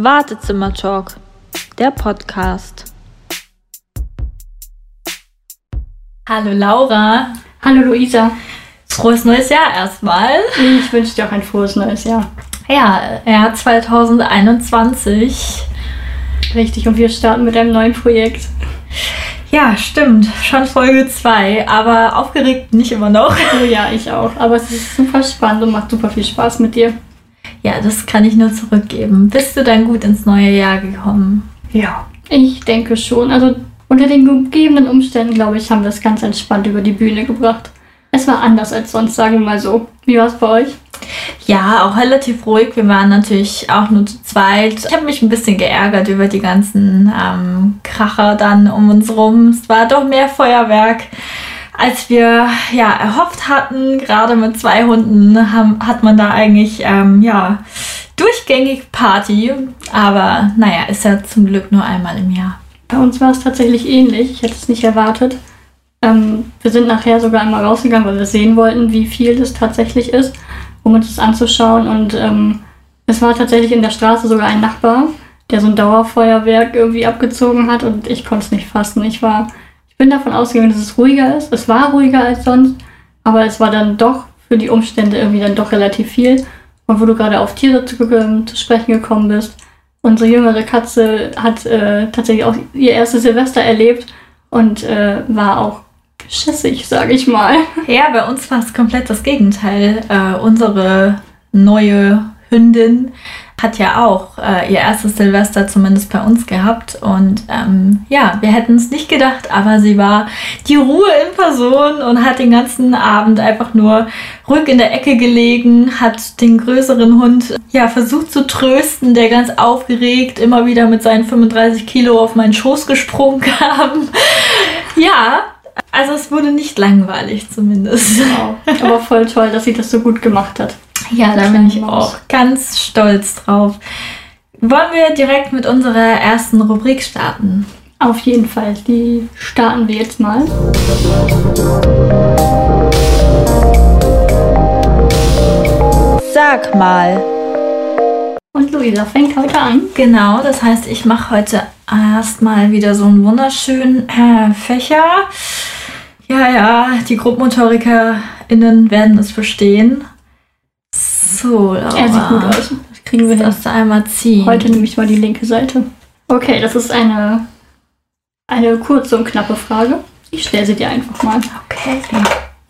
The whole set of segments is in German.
Wartezimmer-Talk, der Podcast. Hallo Laura. Hallo Luisa. Frohes neues Jahr erstmal. Ich wünsche dir auch ein frohes neues Jahr. Ja, Jahr 2021. Richtig, und wir starten mit einem neuen Projekt. Ja, stimmt. Schon Folge 2, aber aufgeregt nicht immer noch. Oh ja, ich auch. Aber es ist super spannend und macht super viel Spaß mit dir. Ja, das kann ich nur zurückgeben. Bist du dann gut ins neue Jahr gekommen? Ja, ich denke schon. Also unter den gegebenen Umständen, glaube ich, haben wir es ganz entspannt über die Bühne gebracht. Es war anders als sonst, sagen wir mal so. Wie war es bei euch? Ja, auch relativ ruhig. Wir waren natürlich auch nur zu zweit. Ich habe mich ein bisschen geärgert über die ganzen ähm, Kracher dann um uns rum. Es war doch mehr Feuerwerk, als wir ja erhofft hatten. Gerade mit zwei Hunden haben, hat man da eigentlich ähm, ja durchgängig Party. Aber naja, ist ja zum Glück nur einmal im Jahr. Bei uns war es tatsächlich ähnlich. Ich hätte es nicht erwartet. Ähm, wir sind nachher sogar einmal rausgegangen, weil wir sehen wollten, wie viel das tatsächlich ist, um uns das anzuschauen. Und ähm, es war tatsächlich in der Straße sogar ein Nachbar, der so ein Dauerfeuerwerk irgendwie abgezogen hat und ich konnte es nicht fassen. Ich war, bin davon ausgegangen, dass es ruhiger ist. Es war ruhiger als sonst, aber es war dann doch für die Umstände irgendwie dann doch relativ viel. Und wo du gerade auf Tiere zu, äh, zu sprechen gekommen bist, unsere jüngere Katze hat äh, tatsächlich auch ihr erstes Silvester erlebt und äh, war auch schissig, sage ich mal. Ja, bei uns war es komplett das Gegenteil. Äh, unsere neue Hündin hat ja auch äh, ihr erstes Silvester zumindest bei uns gehabt. Und ähm, ja, wir hätten es nicht gedacht, aber sie war die Ruhe in Person und hat den ganzen Abend einfach nur ruhig in der Ecke gelegen, hat den größeren Hund ja versucht zu trösten, der ganz aufgeregt immer wieder mit seinen 35 Kilo auf meinen Schoß gesprungen kam. ja, also es wurde nicht langweilig zumindest. Wow. Aber voll toll, dass sie das so gut gemacht hat. Ja, da bin ich auch ganz stolz drauf. Wollen wir direkt mit unserer ersten Rubrik starten? Auf jeden Fall. Die starten wir jetzt mal. Sag mal. Und Luisa fängt heute an. Genau, das heißt, ich mache heute erstmal wieder so einen wunderschönen äh, Fächer. Ja, ja, die GruppenmotorikerInnen werden es verstehen. So, Laura. Er sieht gut aus. Das kriegen wir hin. Das einmal ziehen. Heute nehme ich mal die linke Seite. Okay, das ist eine, eine kurze und knappe Frage. Ich stelle sie dir einfach mal. Okay.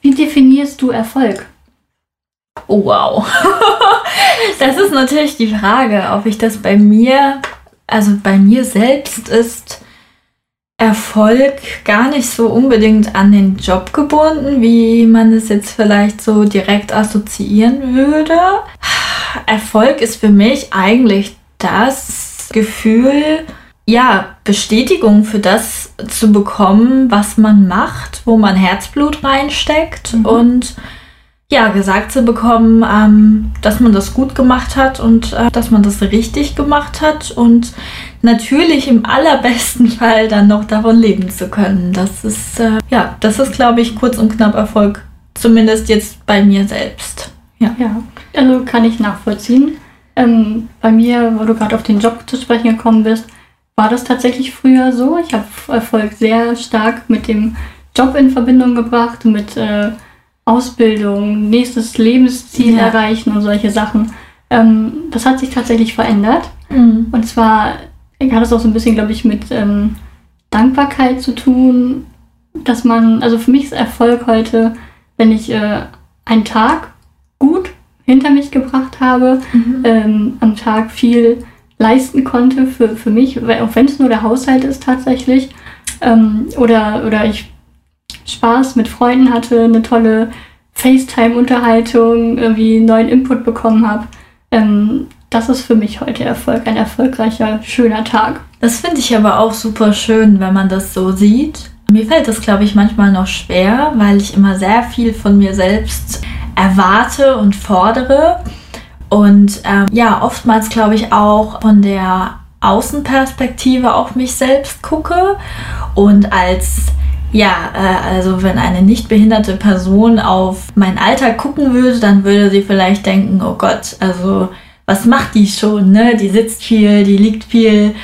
Wie definierst du Erfolg? Oh, wow. das ist natürlich die Frage, ob ich das bei mir, also bei mir selbst ist Erfolg gar nicht so unbedingt an den Job gebunden, wie man es jetzt vielleicht so direkt assoziieren würde. Erfolg ist für mich eigentlich das Gefühl, ja, Bestätigung für das zu bekommen, was man macht, wo man Herzblut reinsteckt mhm. und ja, gesagt zu bekommen, ähm, dass man das gut gemacht hat und äh, dass man das richtig gemacht hat und natürlich im allerbesten Fall dann noch davon leben zu können. Das ist, äh, ja, das ist, glaube ich, kurz und knapp Erfolg, zumindest jetzt bei mir selbst. Ja, ja also kann ich nachvollziehen. Ähm, bei mir, wo du gerade auf den Job zu sprechen gekommen bist, war das tatsächlich früher so. Ich habe Erfolg sehr stark mit dem Job in Verbindung gebracht, mit äh, Ausbildung, nächstes Lebensziel ja. erreichen und solche Sachen. Ähm, das hat sich tatsächlich verändert. Mhm. Und zwar hat es auch so ein bisschen, glaube ich, mit ähm, Dankbarkeit zu tun, dass man, also für mich ist Erfolg heute, wenn ich äh, einen Tag gut hinter mich gebracht habe, mhm. ähm, am Tag viel leisten konnte für, für mich, auch wenn es nur der Haushalt ist tatsächlich, ähm, oder, oder ich Spaß mit Freunden hatte, eine tolle FaceTime-Unterhaltung, irgendwie neuen Input bekommen habe. Ähm, das ist für mich heute Erfolg, ein erfolgreicher, schöner Tag. Das finde ich aber auch super schön, wenn man das so sieht. Mir fällt das, glaube ich, manchmal noch schwer, weil ich immer sehr viel von mir selbst erwarte und fordere. Und ähm, ja, oftmals, glaube ich, auch von der Außenperspektive auf mich selbst gucke und als ja, äh, also wenn eine nicht behinderte Person auf meinen Alltag gucken würde, dann würde sie vielleicht denken, oh Gott, also was macht die schon, ne? Die sitzt viel, die liegt viel.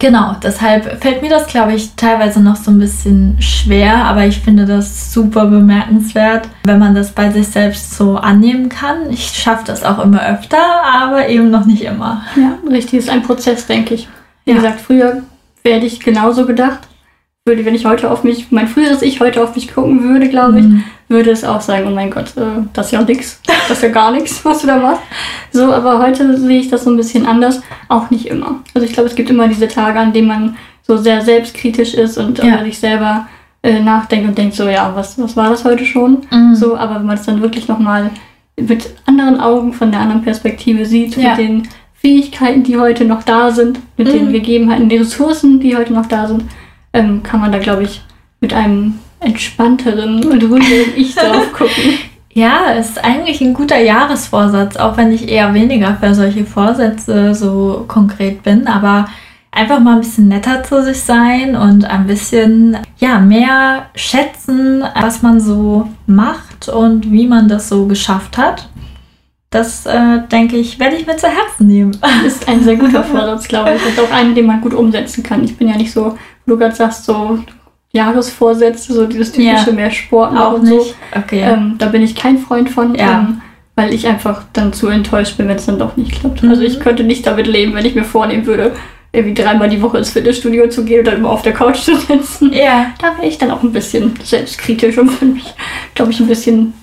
Genau, deshalb fällt mir das, glaube ich, teilweise noch so ein bisschen schwer, aber ich finde das super bemerkenswert, wenn man das bei sich selbst so annehmen kann. Ich schaffe das auch immer öfter, aber eben noch nicht immer. Ja, richtig, ist ein Prozess, denke ich. Wie Ja. gesagt, früher werde ich genauso gedacht. Würde, wenn ich heute auf mich, mein früheres Ich heute auf mich gucken würde, glaube ich, Mhm. Würde es auch sagen, oh mein Gott, äh, das ist ja nix, das ist ja gar nichts, was du da machst. So, aber heute sehe ich das so ein bisschen anders, auch nicht immer. Also ich glaube, es gibt immer diese Tage, an denen man so sehr selbstkritisch ist und Ja. über sich selber äh, nachdenkt und denkt so, ja, was, was war das heute schon? Mhm. So, aber wenn man es dann wirklich nochmal mit anderen Augen, von der anderen Perspektive sieht, Ja. mit den Fähigkeiten, die heute noch da sind, mit den Mhm. Gegebenheiten, die Ressourcen, die heute noch da sind, ähm, kann man da, glaube ich, mit einem entspannteren und ruhigeren Ich drauf gucken. Ja, ist eigentlich ein guter Jahresvorsatz, auch wenn ich eher weniger für solche Vorsätze so konkret bin, aber einfach mal ein bisschen netter zu sich sein und ein bisschen ja, mehr schätzen, was man so macht und wie man das so geschafft hat. Das äh, denke ich, werde ich mir zu Herzen nehmen. ist ein sehr guter Vorsatz, glaube ich. Und auch einen, den man gut umsetzen kann. Ich bin ja nicht so, du gerade sagst, so Jahresvorsätze, so dieses typische Ja. mehr Sport machen Auch und so. Okay. Ähm, da bin ich kein Freund von, Ja. ähm, weil ich einfach dann zu enttäuscht bin, wenn es dann doch nicht klappt. Mhm. Also ich könnte nicht damit leben, wenn ich mir vornehmen würde, irgendwie dreimal die Woche ins Fitnessstudio zu gehen und dann immer auf der Couch zu sitzen. ja, Da wäre ich dann auch ein bisschen selbstkritisch und würde mich, glaube ich, ein bisschen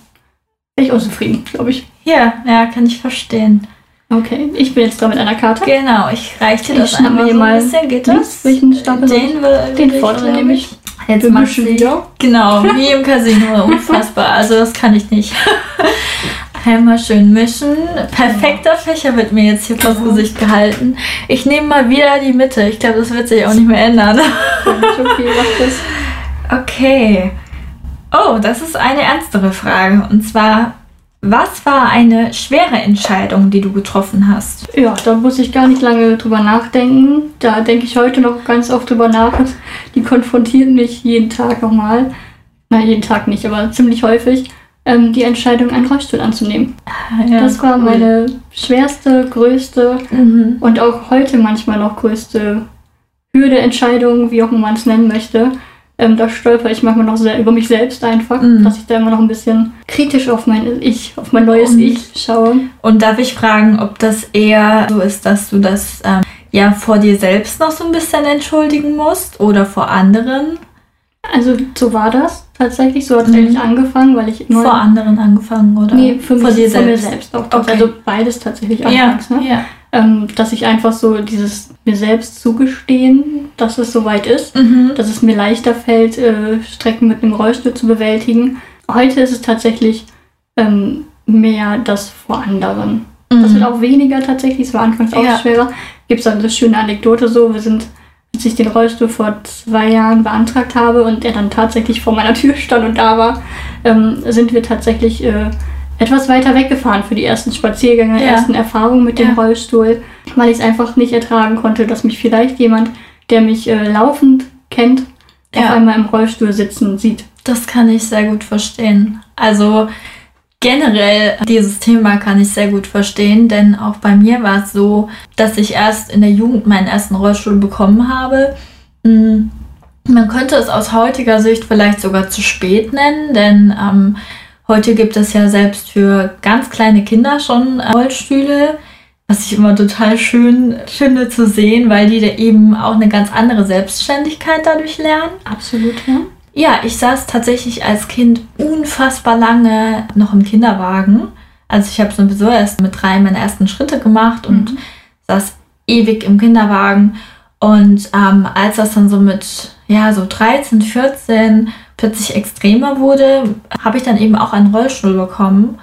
ich unzufrieden, glaube ich. ja, ja, kann ich verstehen. Okay, ich bin jetzt dran mit einer Karte. Genau, ich reiche dir Ich das einmal hier so mal ein bisschen. Geht das? welchen Stapel Den, will- Den glaub nehme ich. Jetzt mischen wieder. Genau, wie im Casino. Unfassbar. Also das kann ich nicht. Einmal schön mischen. Perfekter Fächer wird mir jetzt hier vors Gesicht gehalten. Ich nehme mal wieder die Mitte. Ich glaube, das wird sich auch nicht mehr ändern. Okay, mach das. Okay. Oh, das ist eine ernstere Frage. Und zwar, was war eine schwere Entscheidung, die du getroffen hast? Ja, da muss ich gar nicht lange drüber nachdenken. Da denke ich heute noch ganz oft drüber nach. Die konfrontieren mich jeden Tag nochmal. Nein, jeden Tag nicht, aber ziemlich häufig. Ähm, die Entscheidung, einen Rollstuhl anzunehmen. Ja, das war cool. meine schwerste, größte Mhm. und auch heute manchmal noch größte Hürde, Entscheidung, wie auch immer man es nennen möchte. Ähm, da stolper ich manchmal noch sehr über mich selbst einfach, Mhm. dass ich da immer noch ein bisschen kritisch auf mein Ich, auf mein neues Und- Ich schaue. Und darf ich fragen, ob das eher so ist, dass du das ähm, ja vor dir selbst noch so ein bisschen entschuldigen musst oder vor anderen? Also so war das tatsächlich. So hat es Mhm. eigentlich angefangen, weil ich. Vor anderen angefangen oder nee, für vor mich, dir vor mir selbst? selbst auch. Okay. Also beides tatsächlich Ja, anfangs. Ne? ja. Ähm, dass ich einfach so dieses mir selbst zugestehen, dass es soweit ist. Mhm. dass es mir leichter fällt, äh, Strecken mit einem Rollstuhl zu bewältigen. Heute ist es tatsächlich ähm, mehr das vor anderen. Das wird auch weniger tatsächlich, es war anfangs auch Mhm. Ja. schwerer. Gibt es eine schöne Anekdote so, wir sind, als ich den Rollstuhl vor zwei Jahren beantragt habe und er dann tatsächlich vor meiner Tür stand und da war, ähm, sind wir tatsächlich äh, etwas weiter weggefahren für die ersten Spaziergänge, Ja. ersten Erfahrungen mit dem Ja. Rollstuhl, weil ich es einfach nicht ertragen konnte, dass mich vielleicht jemand, der mich äh, laufend kennt, Ja. auf einmal im Rollstuhl sitzen sieht. Das kann ich sehr gut verstehen. Also generell dieses Thema kann ich sehr gut verstehen, denn auch bei mir war es so, dass ich erst in der Jugend meinen ersten Rollstuhl bekommen habe. Mm, Man könnte es aus heutiger Sicht vielleicht sogar zu spät nennen, denn ähm, heute gibt es ja selbst für ganz kleine Kinder schon äh, Rollstühle, was ich immer total schön finde zu sehen, weil die da eben auch eine ganz andere Selbstständigkeit dadurch lernen. Absolut, ja. Ja, ich saß tatsächlich als Kind unfassbar lange noch im Kinderwagen. Also ich habe sowieso erst mit drei meine ersten Schritte gemacht und Mhm. saß ewig im Kinderwagen. Und ähm, als das dann so mit, ja, so 13, 14 plötzlich extremer wurde, habe ich dann eben auch einen Rollstuhl bekommen.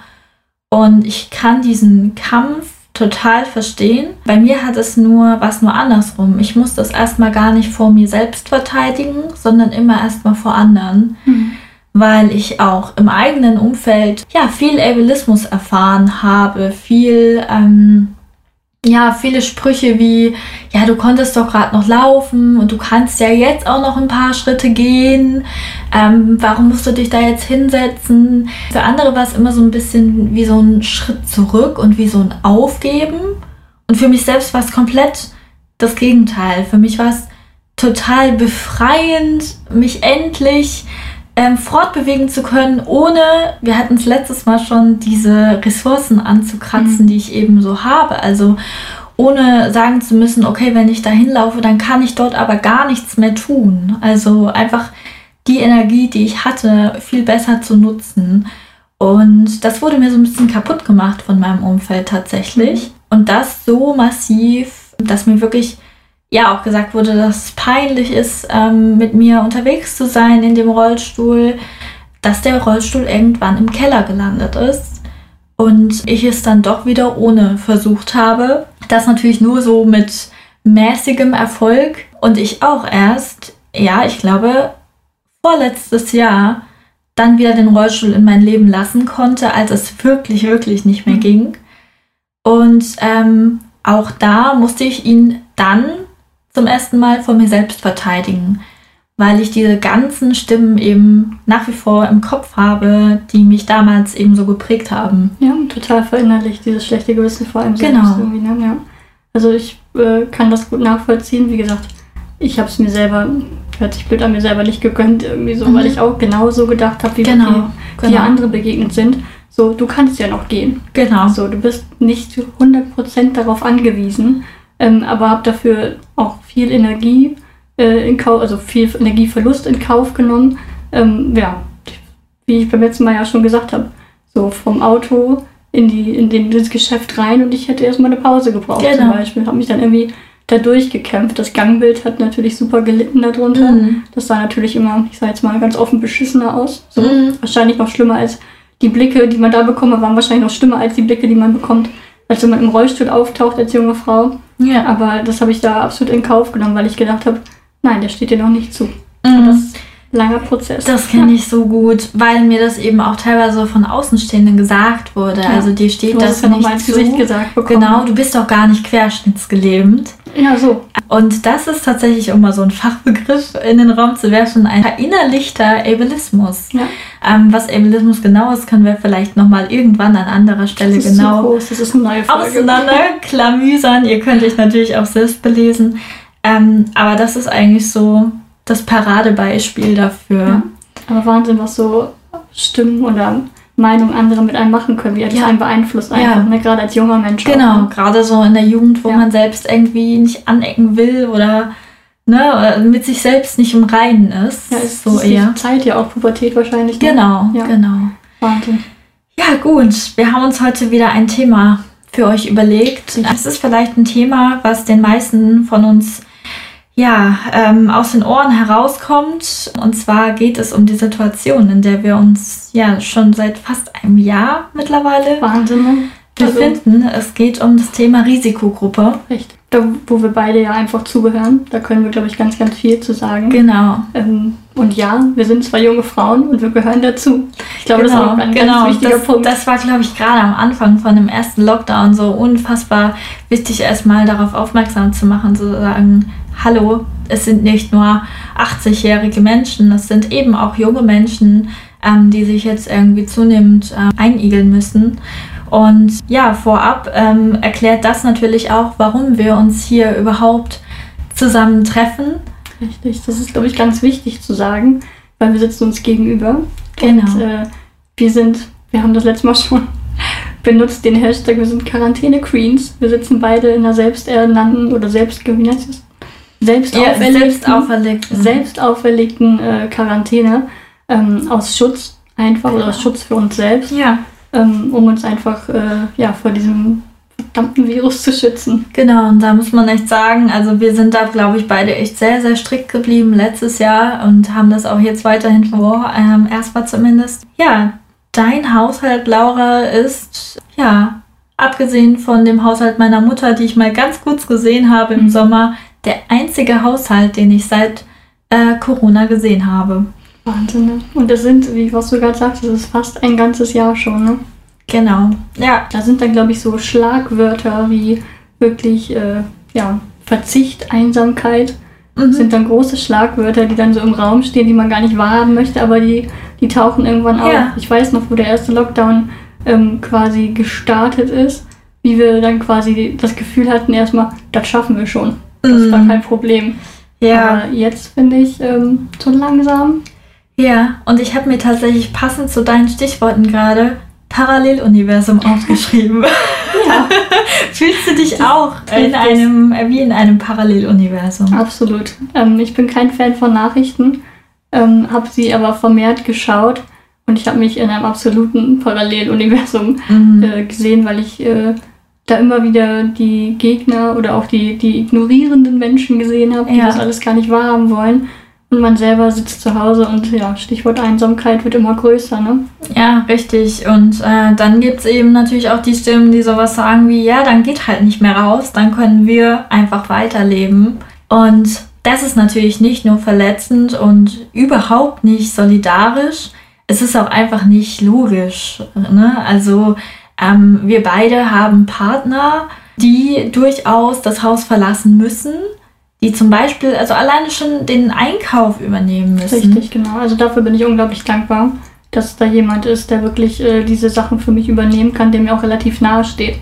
Und ich kann diesen Kampf total verstehen. Bei mir hat es nur was nur andersrum. Ich muss das erstmal gar nicht vor mir selbst verteidigen, sondern immer erstmal vor anderen, Mhm. weil ich auch im eigenen Umfeld ja viel Ableismus erfahren habe, viel ähm, ja viele Sprüche wie ja du konntest doch gerade noch laufen und du kannst ja jetzt auch noch ein paar Schritte gehen. Ähm, warum musst du dich da jetzt hinsetzen? Für andere war es immer so ein bisschen wie so ein Schritt zurück und wie so ein Aufgeben. Und für mich selbst war es komplett das Gegenteil. Für mich war es total befreiend, mich endlich ähm, fortbewegen zu können, ohne, wir hatten es letztes Mal schon, diese Ressourcen anzukratzen, Mhm. die ich eben so habe. Also ohne sagen zu müssen, okay, wenn ich da hinlaufe, dann kann ich dort aber gar nichts mehr tun. Also einfach die Energie, die ich hatte, viel besser zu nutzen. Und das wurde mir so ein bisschen kaputt gemacht von meinem Umfeld tatsächlich. Und das so massiv, dass mir wirklich ja auch gesagt wurde, dass es peinlich ist, ähm, mit mir unterwegs zu sein in dem Rollstuhl, dass der Rollstuhl irgendwann im Keller gelandet ist und ich es dann doch wieder ohne versucht habe. Das natürlich nur so mit mäßigem Erfolg und ich auch erst, ja, ich glaube, vorletztes Jahr dann wieder den Rollstuhl in mein Leben lassen konnte, als es wirklich, wirklich nicht mehr Mhm. ging. Und ähm, auch da musste ich ihn dann zum ersten Mal vor mir selbst verteidigen, weil ich diese ganzen Stimmen eben nach wie vor im Kopf habe, die mich damals eben so geprägt haben. Ja, total verinnerlicht, dieses schlechte Gewissen vor allem Genau. selbst irgendwie. Ne? Ja. Also ich äh, kann das gut nachvollziehen. Wie gesagt, ich habe es mir selber, hört sich blöd an, mir selber nicht gegönnt, irgendwie so, Mhm. weil ich auch genauso gedacht habe, wie Genau, mir wie genau. andere begegnet sind. So, du kannst ja noch gehen. Genau. So, du bist nicht zu 100% darauf angewiesen, ähm, aber habe dafür auch viel Energie äh, in Kauf, also viel Energieverlust in Kauf genommen. Ähm, ja, wie ich beim letzten Mal ja schon gesagt habe, so vom Auto in, die, in den, ins Geschäft rein und ich hätte erstmal eine Pause gebraucht zum Genau. Beispiel. Habe mich dann irgendwie da durchgekämpft. Das Gangbild hat natürlich super gelitten darunter. Mhm. Das sah natürlich immer, ich sage jetzt mal, ganz offen beschissener aus. So. Mhm. Wahrscheinlich noch schlimmer als die Blicke, die man da bekommt, waren wahrscheinlich noch schlimmer als die Blicke, die man bekommt, als wenn man im Rollstuhl auftaucht als junge Frau. Ja. Aber das habe ich da absolut in Kauf genommen, weil ich gedacht habe, nein, der steht dir noch nicht zu. Mhm. Das ist ein langer Prozess. Das kenne ich so gut, weil mir das eben auch teilweise von Außenstehenden gesagt wurde. Ja. Also dir steht Du hast das es ja nicht ins zu. Gesicht gesagt bekommen. Genau, du bist doch gar nicht querschnittsgelähmt. Ja, so. Und das ist tatsächlich, um mal so einen Fachbegriff in den Raum zu werfen, ein verinnerlichter Ableismus. Ja. Ähm, was Ableismus genau ist, können wir vielleicht nochmal irgendwann an anderer Stelle Das ist genau groß, das ist eine neue Folge. auseinanderklamüsern. Ihr könnt euch natürlich auch selbst belesen. Ähm, aber das ist eigentlich so das Paradebeispiel dafür. Ja. Aber Wahnsinn, was so Stimmen oder Meinungen anderer mit einem machen können, wie er das Ja. einen beeinflusst einfach, Ja. ne? gerade als junger Mensch. auch, Genau, ne? gerade so in der Jugend, wo Ja. man selbst irgendwie nicht anecken will oder ne, oder mit sich selbst nicht im Reinen ist. Ja, ist so ist eher. Zeit ja auch Pubertät wahrscheinlich. Ne? Genau, Ja. genau. Wahnsinn. Ja, gut. Wir haben uns heute wieder ein Thema für euch überlegt. Es ist vielleicht ein Thema, was den meisten von uns ja, ähm, aus den Ohren herauskommt. Und zwar geht es um die Situation, in der wir uns ja schon seit fast einem Jahr mittlerweile Wahnsinn, ne? Also, befinden. Es geht um das Thema Risikogruppe. echt. Da, wo wir beide ja einfach zugehören, da können wir, glaube ich, ganz, ganz viel zu sagen. Genau. Ähm, und ja, wir sind zwei junge Frauen und wir gehören dazu. Ich glaube, das ist auch ein genau. ganz wichtiger das, Punkt. Das war, glaube ich, gerade am Anfang von dem ersten Lockdown so unfassbar wichtig, erstmal darauf aufmerksam zu machen, zu sagen, hallo, es sind nicht nur 80-jährige Menschen, es sind eben auch junge Menschen, ähm, die sich jetzt irgendwie zunehmend ähm, einigeln müssen. Und ja, vorab ähm, erklärt das natürlich auch, warum wir uns hier überhaupt zusammentreffen. Richtig, das ist, glaube ich, ganz wichtig zu sagen, weil wir sitzen uns gegenüber. Genau. Und äh, wir sind, wir haben das letzte Mal schon benutzt, den Hashtag, wir sind Quarantäne-Queens. Wir sitzen beide in einer selbsternannten oder selbst, wie nennt es? Selbst Ja, auferlegten, selbst auferlegt. selbst auferlegten äh, Quarantäne ähm, aus Schutz einfach oder aus Schutz für uns selbst, Ja. ähm, um uns einfach äh, ja, vor diesem verdammten Virus zu schützen. Genau, und da muss man echt sagen, also wir sind da, glaube ich, beide echt sehr, sehr strikt geblieben letztes Jahr und haben das auch jetzt weiterhin vor, ähm, erstmal zumindest. Ja, dein Haushalt, Laura, ist, ja, abgesehen von dem Haushalt meiner Mutter, die ich mal ganz kurz gesehen habe im Mhm. Sommer, der einzige Haushalt, den ich seit äh, Corona gesehen habe. Wahnsinn, ne? Und das sind, wie was du gerade sagst, das ist fast ein ganzes Jahr schon, ne? Genau. Ja, Da sind dann, glaube ich, so Schlagwörter wie wirklich, äh, ja, Verzicht, Einsamkeit, mhm. sind dann große Schlagwörter, die dann so im Raum stehen, die man gar nicht wahrhaben möchte, aber die, die tauchen irgendwann auf. Ja. Ich weiß noch, wo der erste Lockdown ähm, quasi gestartet ist, wie wir dann quasi das Gefühl hatten, erstmal, das schaffen wir schon. Das war Mhm. kein Problem. Ja. Aber jetzt finde ich ähm, so langsam. Ja, und ich habe mir tatsächlich passend zu deinen Stichworten gerade Paralleluniversum aufgeschrieben. Ja, Fühlst du dich auch in trifft es. einem, äh, wie in einem Paralleluniversum? absolut. Ähm, ich bin kein Fan von Nachrichten, ähm, habe sie aber vermehrt geschaut und ich habe mich in einem absoluten Paralleluniversum Mhm. äh, gesehen, weil ich äh, da immer wieder die Gegner oder auch die, die ignorierenden Menschen gesehen habe, die Ja. das alles gar nicht wahrhaben wollen. Und man selber sitzt zu Hause und ja, Stichwort Einsamkeit wird immer größer, ne? Ja, richtig. Und äh, dann gibt es eben natürlich auch die Stimmen, die sowas sagen wie, ja, dann geht halt nicht mehr raus, dann können wir einfach weiterleben. Und das ist natürlich nicht nur verletzend und überhaupt nicht solidarisch. Es ist auch einfach nicht logisch. Ne? Also ähm, wir beide haben Partner, die durchaus das Haus verlassen müssen, die zum Beispiel, also alleine schon den Einkauf übernehmen müssen. Richtig, genau. Also dafür bin ich unglaublich dankbar, dass da jemand ist, der wirklich äh, diese Sachen für mich übernehmen kann, der mir auch relativ nahe steht.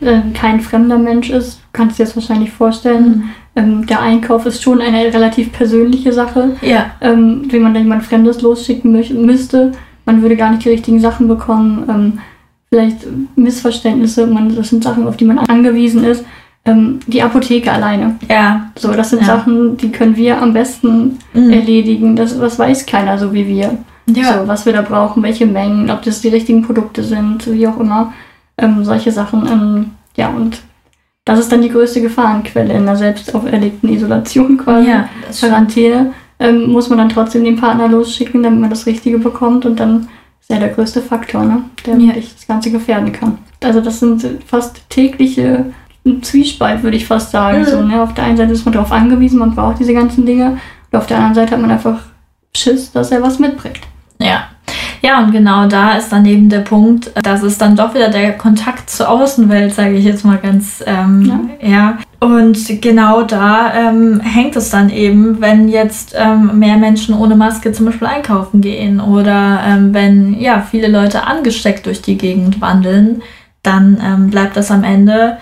Äh, kein fremder Mensch ist, du kannst dir das wahrscheinlich vorstellen. Mhm. Ähm, der Einkauf ist schon eine relativ persönliche Sache. Ja, ähm, wenn man da jemand Fremdes losschicken mö- müsste. Man würde gar nicht die richtigen Sachen bekommen. Ähm, vielleicht Missverständnisse. Man, das sind Sachen, auf die man angewiesen ist. Ähm, die Apotheke alleine. ja. So, das sind Ja. Sachen, die können wir am besten Mhm. erledigen. Das, das weiß keiner so wie wir. Ja. So, was wir da brauchen, welche Mengen, ob das die richtigen Produkte sind, wie auch immer. Ähm, solche Sachen. Ähm, ja, und das ist dann die größte Gefahrenquelle in der selbst auferlegten Isolation quasi. ja. Quarantäne, ähm, muss man dann trotzdem den Partner losschicken, damit man das Richtige bekommt und dann er der größte Faktor, ne? der Ja. wirklich das Ganze gefährden kann. Also das sind fast tägliche Zwiespalt, würde ich fast sagen. Mhm. So, ne? Auf der einen Seite ist man darauf angewiesen, man braucht diese ganzen Dinge und auf der anderen Seite hat man einfach Schiss, dass er was mitbringt. Ja. Ja, und genau da ist dann eben der Punkt, dass es dann doch wieder der Kontakt zur Außenwelt, sage ich jetzt mal ganz, ähm, ja. Und genau da ähm, hängt es dann eben, wenn jetzt ähm, mehr Menschen ohne Maske zum Beispiel einkaufen gehen oder ähm, wenn ja viele Leute angesteckt durch die Gegend wandeln, dann ähm, bleibt das am Ende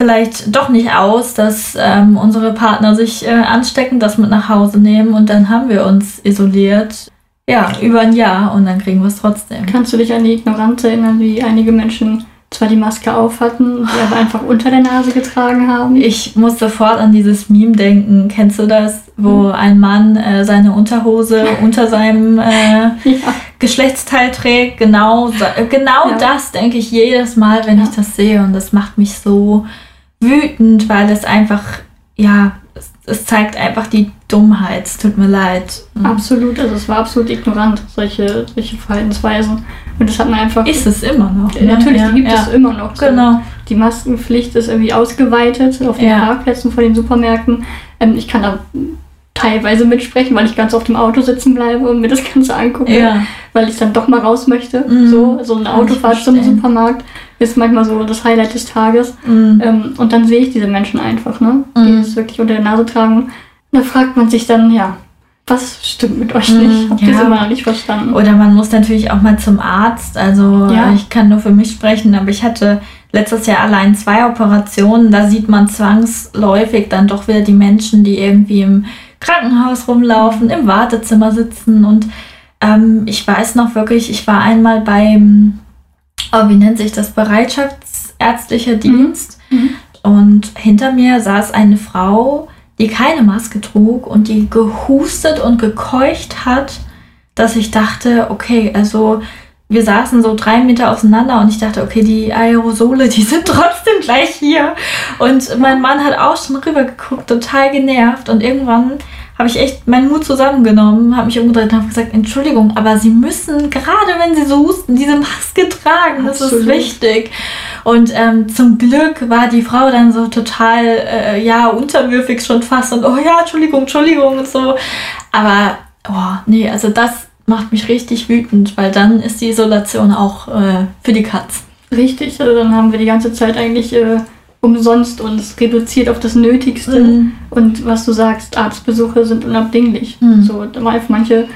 vielleicht doch nicht aus, dass ähm, unsere Partner sich äh, anstecken, das mit nach Hause nehmen und dann haben wir uns isoliert. Ja, über ein Jahr und dann kriegen wir es trotzdem. Kannst du dich an die Ignoranz erinnern, wie einige Menschen zwar die Maske auf hatten, die aber einfach unter der Nase getragen haben? Ich muss sofort an dieses Meme denken. Kennst du das, wo ein Mann äh, seine Unterhose unter seinem äh, ja. Geschlechtsteil trägt? Genau, äh, genau Ja. das denke ich jedes Mal, wenn Ja. ich das sehe und das macht mich so wütend, weil es einfach, ja, es, es zeigt einfach die Dummheit. Es tut mir leid. Absolut, also es war absolut ignorant, solche, solche Verhaltensweisen. Und das hat man einfach. Ist es immer noch? Ne? Natürlich, ja, die gibt ja. es immer noch. So. Genau. Die Maskenpflicht ist irgendwie ausgeweitet auf den Ja. Parkplätzen vor den Supermärkten. Ähm, ich kann da teilweise mitsprechen, weil ich ganz auf dem Auto sitzen bleibe und mir das Ganze angucke, Ja. weil ich dann doch mal raus möchte. Mhm. So, so eine Autofahrt zum. Supermarkt ist manchmal so das Highlight des Tages. Mhm. Ähm, und dann sehe ich diese Menschen einfach, ne? Mhm. Die es wirklich unter der Nase tragen. Da fragt man sich dann, ja, was stimmt mit euch Mhm, nicht? Habt ihr ja. immer noch nicht verstanden? Oder man muss natürlich auch mal zum Arzt. Also Ja. äh, ich kann nur für mich sprechen, aber ich hatte letztes Jahr allein zwei Operationen. Da sieht man zwangsläufig dann doch wieder die Menschen, die irgendwie im Krankenhaus rumlaufen, im Wartezimmer sitzen. Und ähm, ich weiß noch wirklich, ich war einmal beim, oh, wie nennt sich das, Bereitschaftsärztlicher Dienst. Mhm. Und hinter mir saß eine Frau, die keine Maske trug und die gehustet und gekeucht hat, dass ich dachte, okay, also wir saßen so drei Meter auseinander und ich dachte, okay, die Aerosole, die sind trotzdem gleich hier. Und mein Mann hat auch schon rübergeguckt, total genervt. Und irgendwann habe ich echt meinen Mut zusammengenommen, habe mich umgedreht und habe gesagt, Entschuldigung, aber Sie müssen, gerade wenn Sie so husten, diese Maske tragen. Das ist wichtig. Und ähm, zum Glück war die Frau dann so total, äh, ja, unterwürfig schon fast und, oh ja, Entschuldigung, Entschuldigung und so. Aber, oh, nee, also das macht mich richtig wütend, weil dann ist die Isolation auch äh, für die Katz. Richtig, also dann haben wir die ganze Zeit eigentlich äh, umsonst uns reduziert auf das Nötigste. Mhm. Und was du sagst, Arztbesuche sind unabdinglich. Mhm. So, manche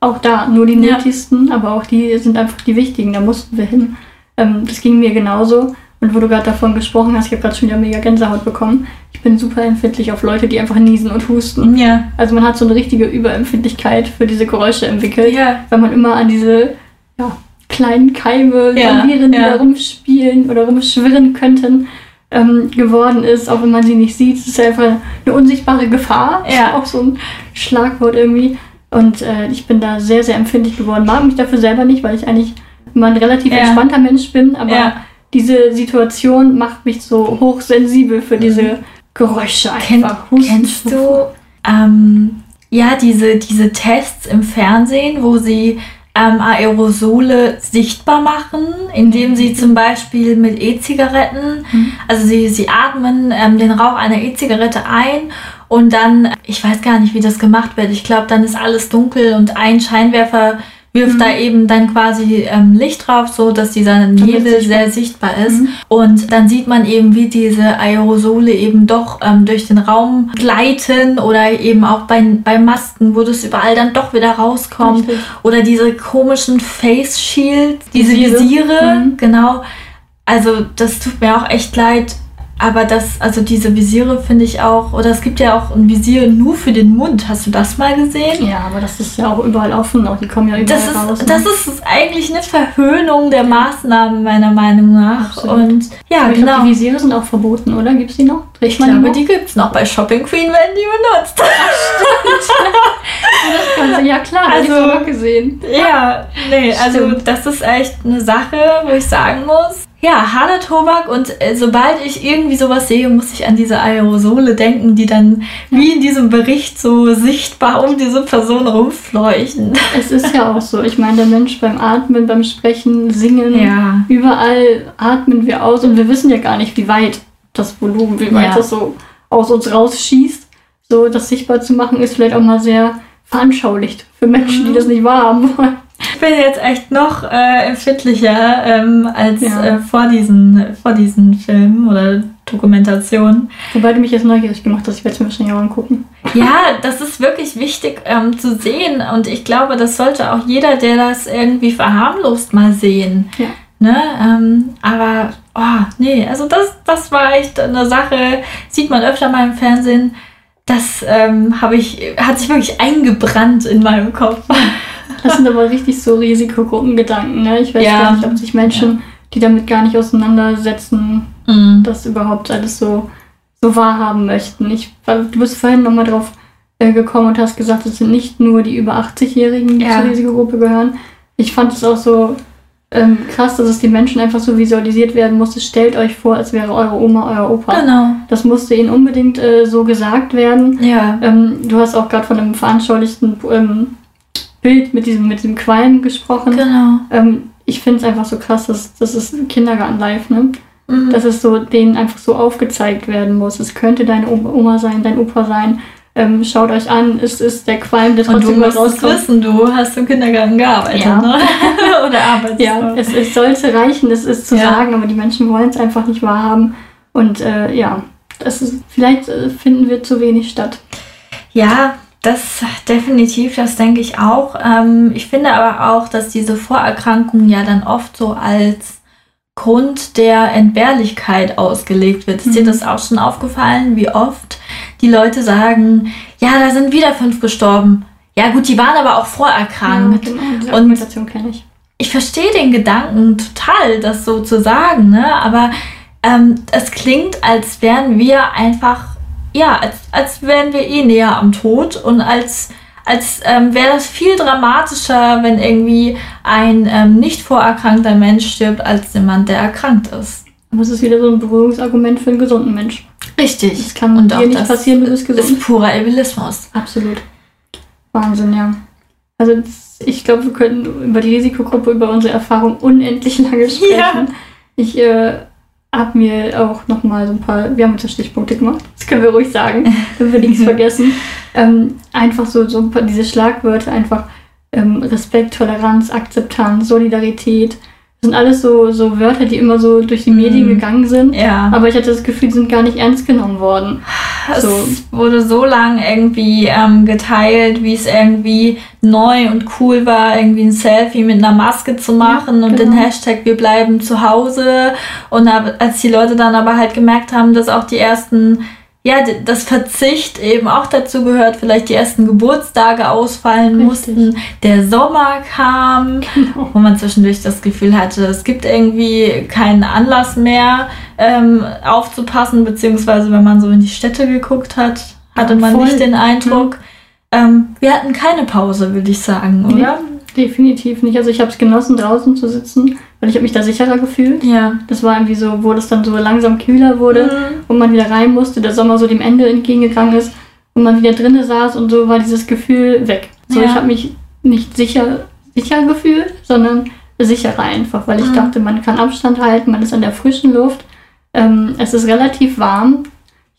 auch da, nur die Ja. nötigsten, aber auch die sind einfach die wichtigen, da mussten wir hin. Ähm, das ging mir genauso. Und wo du gerade davon gesprochen hast, ich habe gerade schon wieder mega Gänsehaut bekommen. Ich bin super empfindlich auf Leute, die einfach niesen und husten. Ja. Also man hat so eine richtige Überempfindlichkeit für diese Geräusche entwickelt, Ja. weil man immer an diese ja, kleinen Keime, Ja, Viren, die da rumspielen oder rumschwirren könnten, ähm, geworden ist, auch wenn man sie nicht sieht. Es ist einfach eine unsichtbare Gefahr. Ja. Auch so ein Schlagwort irgendwie. Und äh, ich bin da sehr, sehr empfindlich geworden. Mag mich dafür selber nicht, weil ich eigentlich immer ein relativ Ja. entspannter Mensch bin, aber Ja. diese Situation macht mich so hochsensibel für diese Geräusche Kenn, einfach. Husten, kennst du ähm, ja diese, diese Tests im Fernsehen, wo sie ähm, Aerosole sichtbar machen, indem sie zum Beispiel mit E-Zigaretten, Mhm. also sie, sie atmen ähm, den Rauch einer E-Zigarette ein und dann, ich weiß gar nicht, wie das gemacht wird. Ich glaube, dann ist alles dunkel und ein Scheinwerfer wirft Mhm. da eben dann quasi ähm, Licht drauf, so dass dieser Nebel sehr sichtbar ist. Mhm. Und dann sieht man eben, wie diese Aerosole eben doch ähm, durch den Raum gleiten oder eben auch bei, bei Masken, wo das überall dann doch wieder rauskommt. Richtig. Oder diese komischen Face Shields, diese Visiere. Visiere, Mhm. genau. Also das tut mir auch echt leid. Aber das, also diese Visiere finde ich auch, oder es gibt ja auch ein Visier nur für den Mund. Hast du das mal gesehen? Ja, aber das ist ja auch überall offen, auch die kommen ja überall Das raus. ist, ne? das ist eigentlich eine Verhöhnung der Maßnahmen, meiner Meinung nach. Absolut. Und ja, genau. glaube, die Visiere sind auch verboten, oder? Gibt es die noch? Trägt Ich glaube, noch? die gibt es noch bei Shopping Queen, werden die benutzt. Also, ja klar, also, Also- ich habe auch gesehen. ja, nee, also Stimmt. das ist echt eine Sache, wo ich sagen muss. Ja, harter Tobak und äh, sobald ich irgendwie sowas sehe, muss ich an diese Aerosole denken, die dann wie in diesem Bericht so sichtbar um diese Person rumfleuchten. Es ist ja auch so. Ich meine, der Mensch beim Atmen, beim Sprechen, Singen, Ja. überall atmen wir aus und wir wissen ja gar nicht, wie weit das Volumen, wie weit Ja. das so aus uns rausschießt. So, das sichtbar zu machen, ist vielleicht auch mal sehr veranschaulicht für Menschen, die Mhm. das nicht wahrhaben wollen. Ich bin jetzt echt noch äh, empfindlicher ähm, als Ja. äh, vor, diesen, vor diesen Filmen oder Dokumentationen. Wobei du mich jetzt neugierig gemacht hast, ich werde es mir wahrscheinlich auch angucken. Ja, das ist wirklich wichtig ähm, zu sehen und ich glaube, das sollte auch jeder, der das irgendwie verharmlost, mal sehen. Ja. Ne? Ähm, aber, oh, nee, also das, das war echt eine Sache, sieht man öfter mal im Fernsehen. Das ähm, habe ich, hat sich wirklich eingebrannt in meinem Kopf. Das sind aber richtig so Risikogruppengedanken. Ne? Ich weiß Ja. gar nicht, ob sich Menschen, die damit gar nicht auseinandersetzen, Mhm. das überhaupt alles so, so wahrhaben möchten. Ich, du bist vorhin nochmal drauf äh, gekommen und hast gesagt, es sind nicht nur die über 80-Jährigen, die Ja. zur Risikogruppe gehören. Ich fand es auch so ähm, krass, dass es den Menschen einfach so visualisiert werden musste. Stellt euch vor, als wäre eure Oma euer Opa. Genau. Das musste ihnen unbedingt äh, so gesagt werden. Ja. Ähm, du hast auch gerade von einem veranschaulichten ähm, Bild mit diesem, mit diesem Qualm gesprochen. Genau. Ähm, ich finde es einfach so krass, dass das ist Kindergarten live, ne? Mhm. Dass es so denen einfach so aufgezeigt werden muss. Es könnte deine Oma sein, dein Opa sein. Ähm, schaut euch an, es ist der Qualm, der und du trotzdem es rauskommt. wissen, du hast im Kindergarten gearbeitet, Ja. ne? Oder arbeitest Ja, es, es sollte reichen, es ist zu Ja. sagen, aber die Menschen wollen es einfach nicht wahrhaben. Und äh, ja, das ist, vielleicht äh, finden wir zu wenig statt. Ja, das definitiv, das denke ich auch. Ähm, ich finde aber auch, dass diese Vorerkrankung ja dann oft so als Grund der Entbehrlichkeit ausgelegt wird. Ist dir Mhm. das auch schon aufgefallen, wie oft die Leute sagen, ja, da sind wieder fünf gestorben. Ja gut, die waren aber auch vorerkrankt. Ja, genau, Und- kenne ich. ich verstehe den Gedanken total, das so zu sagen, ne? aber ähm, es klingt, als wären wir einfach, ja, als, als wären wir eh näher am Tod und als, als ähm, wäre das viel dramatischer, wenn irgendwie ein ähm, nicht vorerkrankter Mensch stirbt, als jemand, der erkrankt ist. Aber es ist wieder so ein Beruhigungsargument für einen gesunden Mensch. Richtig. Das kann Und dir auch nicht das passieren, du bist gesund. ist purer Evilismus. Absolut. Wahnsinn, ja. Also das- ich glaube, wir könnten über die Risikogruppe, über unsere Erfahrung unendlich lange sprechen. Ja. Ich äh, habe mir auch nochmal so ein paar, wir haben uns ja Stichpunkte gemacht, das können wir ruhig sagen, wenn wir nichts vergessen. Ähm, einfach so, so ein paar, diese Schlagwörter, einfach ähm, Respekt, Toleranz, Akzeptanz, Solidarität, sind alles so, so Wörter, die immer so durch die Medien Mhm. gegangen sind. Ja. Aber ich hatte das Gefühl, die sind gar nicht ernst genommen worden. Es So. wurde so lang irgendwie ähm, geteilt, wie es irgendwie neu und cool war, irgendwie ein Selfie mit einer Maske zu machen und den genau. Hashtag wir bleiben zu Hause. Und als die Leute dann aber halt gemerkt haben, dass auch die ersten, ja, das Verzicht eben auch dazu gehört, vielleicht die ersten Geburtstage ausfallen Richtig. mussten, der Sommer kam, Genau. wo man zwischendurch das Gefühl hatte, es gibt irgendwie keinen Anlass mehr ähm, aufzupassen, beziehungsweise wenn man so in die Städte geguckt hat, hatte Ja, man voll. nicht den Eindruck. Ähm, wir hatten keine Pause, würde ich sagen, oder? Definitiv nicht. Also ich habe es genossen, draußen zu sitzen, weil ich habe mich da sicherer gefühlt. Ja. Das war irgendwie so, wo das dann so langsam kühler wurde Mhm. und man wieder rein musste, der Sommer so dem Ende entgegengegangen ist und man wieder drinnen saß und so war dieses Gefühl weg. So, Ja. ich habe mich nicht sicher, sicher gefühlt, sondern sicherer einfach, weil ich Mhm. dachte, man kann Abstand halten, man ist an der frischen Luft. Ähm, es ist relativ warm.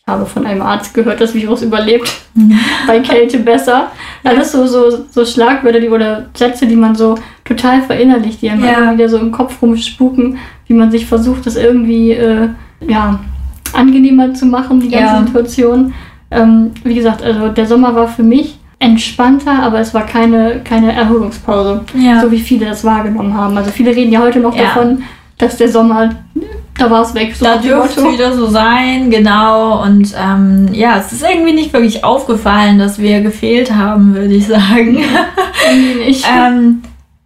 Ich habe von einem Arzt gehört, das Virus überlebt bei Kälte besser. Alles so, so, so Schlagwörter die, oder Sätze, die man so total verinnerlicht, die einem Ja. immer wieder so im Kopf rumspuken, wie man sich versucht, das irgendwie äh, ja, angenehmer zu machen, die ganze Ja. Situation. Ähm, wie gesagt, also der Sommer war für mich entspannter, aber es war keine, keine Erholungspause, Ja. so wie viele das wahrgenommen haben. Also viele reden ja heute noch Ja. davon, dass der Sommer, da war es weg. So da dürfte Motto. wieder so sein, genau. Und ähm, ja, es ist irgendwie nicht wirklich aufgefallen, dass wir gefehlt haben, würde ich sagen. Irgendwie nicht. ähm,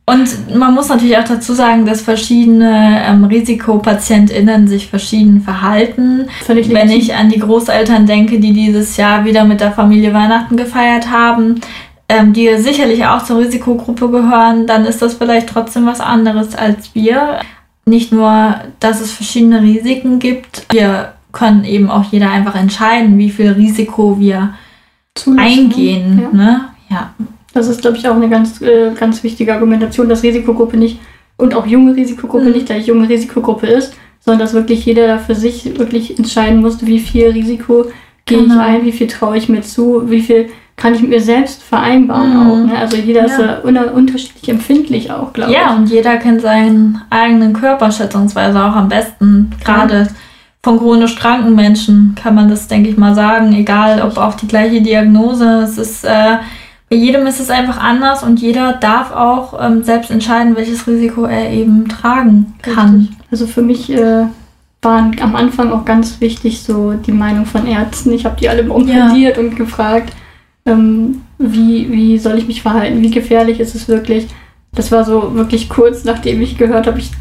und man muss natürlich auch dazu sagen, dass verschiedene ähm, RisikopatientInnen sich verschieden verhalten. Völlig Wenn legitim. ich an die Großeltern denke, die dieses Jahr wieder mit der Familie Weihnachten gefeiert haben, ähm, die sicherlich auch zur Risikogruppe gehören, dann ist das vielleicht trotzdem was anderes als wir. Nicht nur, dass es verschiedene Risiken gibt, wir können eben auch jeder einfach entscheiden, wie viel Risiko wir Zulassen, eingehen. Ja. Ne? Ja. Das ist, glaube ich, auch eine ganz, äh, ganz wichtige Argumentation, dass Risikogruppe nicht und auch junge Risikogruppe Mhm. nicht gleich junge Risikogruppe ist, sondern dass wirklich jeder da für sich wirklich entscheiden muss, wie viel Risiko gehe Genau. ich ein, wie viel traue ich mir zu, wie viel kann ich mit mir selbst vereinbaren Mhm. auch. Ne? Also jeder ist Ja. da una- unterschiedlich empfindlich auch, glaube ja, und jeder kennt seinen eigenen Körper schätzungsweise auch am besten. Gerade von chronisch kranken Menschen kann man das, denke ich mal, sagen. Egal, ob auch die gleiche Diagnose. Es ist, äh, bei jedem ist es einfach anders und jeder darf auch ähm, selbst entscheiden, welches Risiko er eben tragen ich. kann. Also für mich äh, waren am Anfang auch ganz wichtig so die Meinung von Ärzten. Ich habe die alle bombardiert und gefragt, ähm, wie, wie soll ich mich verhalten, wie gefährlich ist es wirklich. Das war so wirklich kurz, nachdem ich gehört habe, ich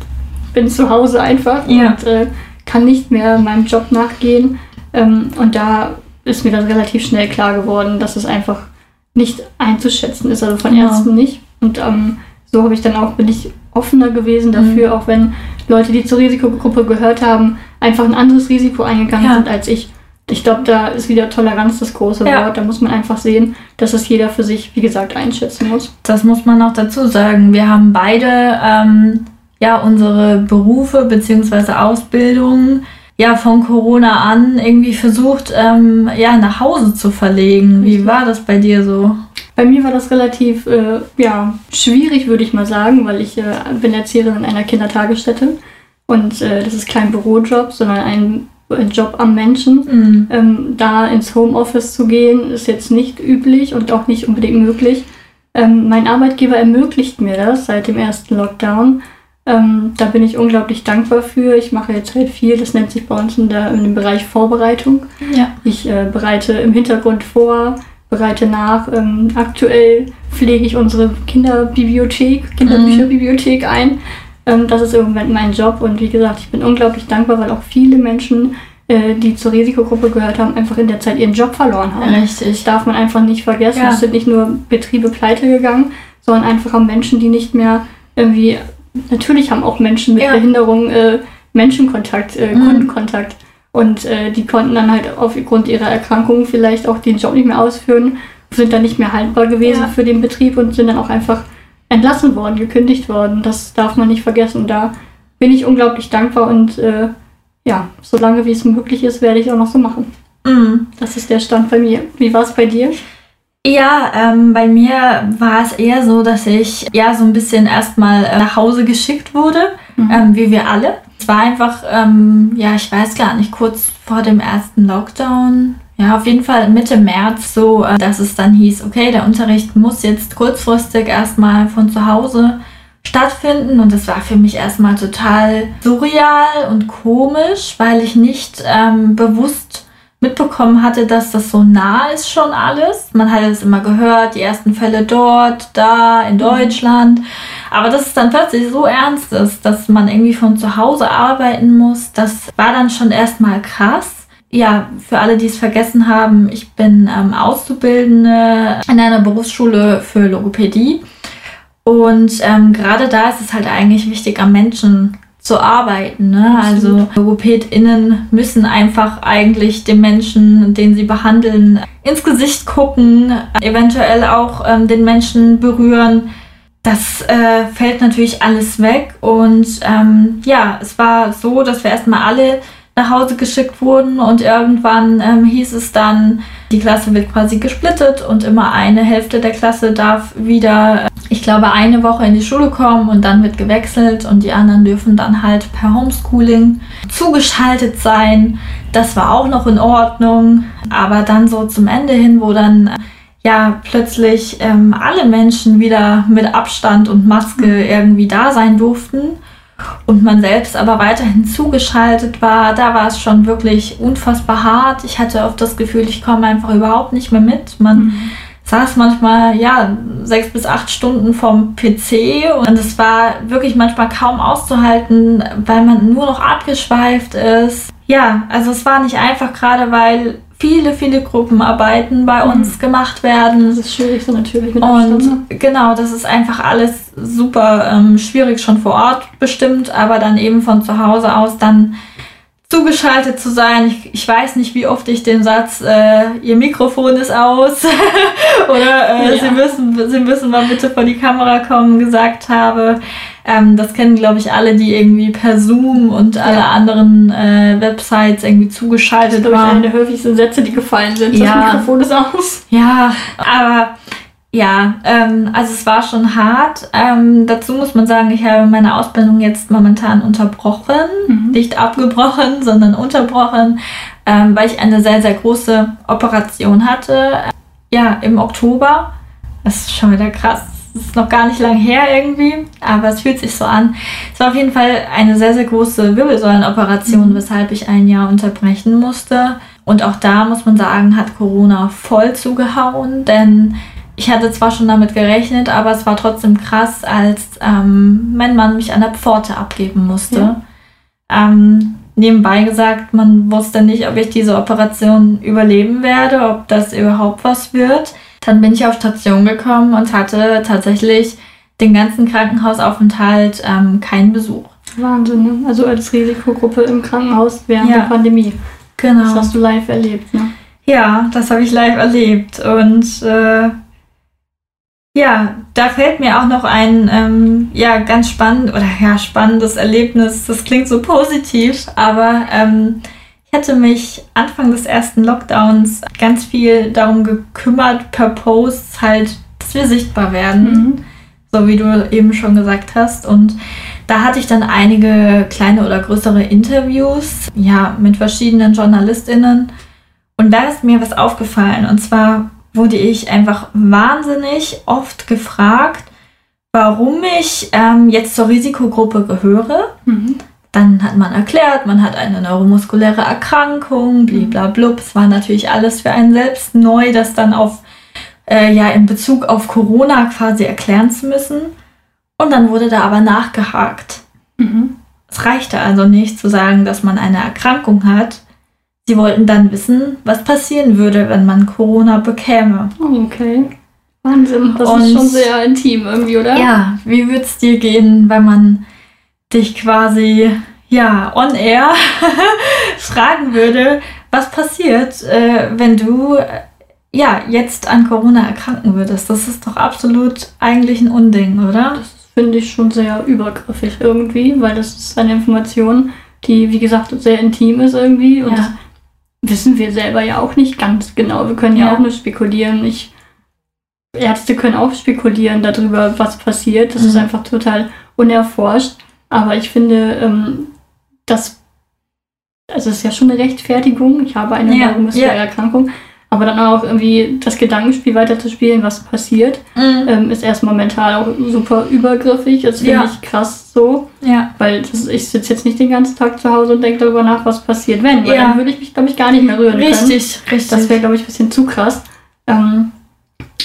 bin zu Hause einfach Ja. und äh, kann nicht mehr meinem Job nachgehen. Ähm, und da ist mir dann relativ schnell klar geworden, dass es einfach nicht einzuschätzen ist, also von Genau. Ärzten nicht. Und ähm, so habe ich dann auch, bin ich offener gewesen dafür, auch wenn Leute, die zur Risikogruppe gehört haben, einfach ein anderes Risiko eingegangen Ja. sind als ich. Ich glaube, da ist wieder Toleranz das große Ja. Wort. Da muss man einfach sehen, dass es jeder für sich, wie gesagt, einschätzen muss. Das muss man noch dazu sagen. Wir haben beide ähm, ja unsere Berufe bzw. Ausbildungen ja von Corona an irgendwie versucht ähm, ja nach Hause zu verlegen. Wie war das bei dir so? Bei mir war das relativ äh, ja, schwierig, würde ich mal sagen, weil ich äh, bin Erzieherin in einer Kindertagesstätte. Und äh, das ist kein Bürojob, sondern ein Job am Menschen. Mhm. Ähm, da ins Homeoffice zu gehen, ist jetzt nicht üblich und auch nicht unbedingt möglich. Ähm, mein Arbeitgeber ermöglicht mir das seit dem ersten Lockdown. Ähm, da bin ich unglaublich dankbar für. Ich mache jetzt halt viel, das nennt sich bei uns in, der, in dem Bereich Vorbereitung. Ja. Ich äh, bereite im Hintergrund vor, bereite nach. Ähm, aktuell pflege ich unsere Kinderbibliothek, Kinderbücherbibliothek ein. Ähm, das ist im Moment mein Job und wie gesagt, ich bin unglaublich dankbar, weil auch viele Menschen, äh, die zur Risikogruppe gehört haben, einfach in der Zeit ihren Job verloren haben. Das Richtig. darf man einfach nicht vergessen. Ja. Es sind nicht nur Betriebe pleite gegangen, sondern einfach haben Menschen, die nicht mehr irgendwie, natürlich haben auch Menschen mit Ja. Behinderung äh, Menschenkontakt, äh, Mhm. Kundenkontakt. Und äh, die konnten dann halt aufgrund ihrer Erkrankung vielleicht auch den Job nicht mehr ausführen, sind dann nicht mehr haltbar gewesen Ja. für den Betrieb und sind dann auch einfach entlassen worden, gekündigt worden. Das darf man nicht vergessen. Da bin ich unglaublich dankbar und äh, ja, solange wie es möglich ist, werde ich auch noch so machen. Mhm. Das ist der Stand bei mir. Wie war es bei dir? Ja, ähm, bei mir war es eher so, dass ich ja so ein bisschen erstmal äh, nach Hause geschickt wurde. mhm. ähm, wie wir alle. Es war einfach, ähm, ja, ich weiß gar nicht, kurz vor dem ersten Lockdown. Ja, auf jeden Fall Mitte März so, äh, dass es dann hieß, okay, der Unterricht muss jetzt kurzfristig erstmal von zu Hause stattfinden und das war für mich erstmal total surreal und komisch, weil ich nicht ähm, bewusst mitbekommen hatte, dass das so nah ist schon alles. Man hat es immer gehört, die ersten Fälle dort, da, in mhm. Deutschland. Aber dass es dann plötzlich so ernst ist, dass man irgendwie von zu Hause arbeiten muss, das war dann schon erstmal krass. Ja, für alle, die es vergessen haben, ich bin ähm, Auszubildende in einer Berufsschule für Logopädie. Und ähm, gerade da ist es halt eigentlich wichtig, am Menschen zu arbeiten. Ne? Also LogopädInnen müssen einfach eigentlich den Menschen, den sie behandeln, ins Gesicht gucken, eventuell auch ähm, den Menschen berühren. Das äh, fällt natürlich alles weg. Und ähm, ja, es war so, dass wir erstmal alle nach Hause geschickt wurden und irgendwann ähm, hieß es dann, die Klasse wird quasi gesplittet und immer eine Hälfte der Klasse darf wieder, äh, ich glaube, eine Woche in die Schule kommen und dann wird gewechselt und die anderen dürfen dann halt per Homeschooling zugeschaltet sein. Das war auch noch in Ordnung, aber dann so zum Ende hin, wo dann äh, ja plötzlich ähm, alle Menschen wieder mit Abstand und Maske irgendwie da sein durften und man selbst aber weiterhin zugeschaltet war, da war es schon wirklich unfassbar hart. Ich hatte oft das Gefühl, ich komme einfach überhaupt nicht mehr mit. Man mhm. saß manchmal, ja, sechs bis acht Stunden vom PC und es war wirklich manchmal kaum auszuhalten, weil man nur noch abgeschweift ist. Ja, also es war nicht einfach, gerade weil viele, viele Gruppenarbeiten bei mhm. uns gemacht werden. Das ist schwierig so natürlich mit Und ne? genau, das ist einfach alles super ähm, schwierig schon vor Ort bestimmt, aber dann eben von zu Hause aus dann zugeschaltet zu sein. Ich, ich weiß nicht, wie oft ich den Satz, äh, ihr Mikrofon ist aus oder äh, ja. sie, müssen, sie müssen mal bitte vor die Kamera kommen gesagt habe. Ähm, das kennen, glaube ich, alle, die irgendwie per Zoom und ja. alle anderen äh, Websites irgendwie zugeschaltet das ist, waren. Das eine der häufigsten Sätze, die gefallen sind. Ja. Das Mikrofon ist aus. Ja, aber ja, ähm, also es war schon hart. Ähm, dazu muss man sagen, ich habe meine Ausbildung jetzt momentan unterbrochen. Mhm. Nicht abgebrochen, sondern unterbrochen, ähm, weil ich eine sehr, sehr große Operation hatte. Ja, im Oktober. Das ist schon wieder krass ist noch gar nicht lang her irgendwie, aber es fühlt sich so an. Es war auf jeden Fall eine sehr, sehr große Wirbelsäulenoperation, mhm. weshalb ich ein Jahr unterbrechen musste. Und auch da muss man sagen, hat Corona voll zugehauen, denn ich hatte zwar schon damit gerechnet, aber es war trotzdem krass, als ähm, mein Mann mich an der Pforte abgeben musste. Ja. Ähm, nebenbei gesagt, man wusste nicht, ob ich diese Operation überleben werde, ob das überhaupt was wird. Dann bin ich auf Station gekommen und hatte tatsächlich den ganzen Krankenhausaufenthalt ähm, keinen Besuch. Wahnsinn, ne? Also als Risikogruppe im Krankenhaus während ja. der Pandemie. Genau. Das hast du live erlebt, ne? Ja, das habe ich live erlebt. Und äh, ja, da fällt mir auch noch ein ähm, ja, ganz spannend oder ja, spannendes Erlebnis. Das klingt so positiv, aber ähm, ich hatte mich Anfang des ersten Lockdowns ganz viel darum gekümmert, per Post halt, dass wir sichtbar werden. Mhm. So wie du eben schon gesagt hast. Und da hatte ich dann einige kleine oder größere Interviews, ja, mit verschiedenen JournalistInnen. Und da ist mir was aufgefallen. Und zwar wurde ich einfach wahnsinnig oft gefragt, warum ich ähm, jetzt zur Risikogruppe gehöre. Mhm. Dann hat man erklärt, man hat eine neuromuskuläre Erkrankung, bliblablub. Es war natürlich alles für einen selbst neu, das dann auf, äh, ja, in Bezug auf Corona quasi erklären zu müssen. Und dann wurde da aber nachgehakt. Mhm. Es reichte also nicht zu sagen, dass man eine Erkrankung hat. Sie wollten dann wissen, was passieren würde, wenn man Corona bekäme. Okay. Wahnsinn, das Und ist schon sehr intim irgendwie, oder? Ja, wie würde es dir gehen, wenn man dich quasi ja on air fragen würde, was passiert, äh, wenn du äh, ja jetzt an Corona erkranken würdest. Das ist doch absolut eigentlich ein Unding, oder? Das finde ich schon sehr übergriffig irgendwie, weil das ist eine Information, die wie gesagt sehr intim ist irgendwie und ja. Wissen wir selber ja auch nicht ganz genau. Wir können ja, ja auch nur spekulieren. Ich Ärzte können auch spekulieren darüber, was passiert. Das mhm. ist einfach total unerforscht. Aber ich finde, ähm, das, also es ist ja schon eine Rechtfertigung. Ich habe eine Ja, neuromuskuläre ja. Aber dann auch irgendwie das Gedankenspiel weiterzuspielen, was passiert, Mhm. ähm, ist erstmal mental auch super übergriffig. Das finde Ja. ich krass so. Ja. Weil das, ich sitze jetzt nicht den ganzen Tag zu Hause und denke darüber nach, was passiert, wenn. Weil Ja. dann würde ich mich, glaube ich, gar nicht mehr rühren können. Richtig, richtig. Das wäre, glaube ich, ein bisschen zu krass. Ähm,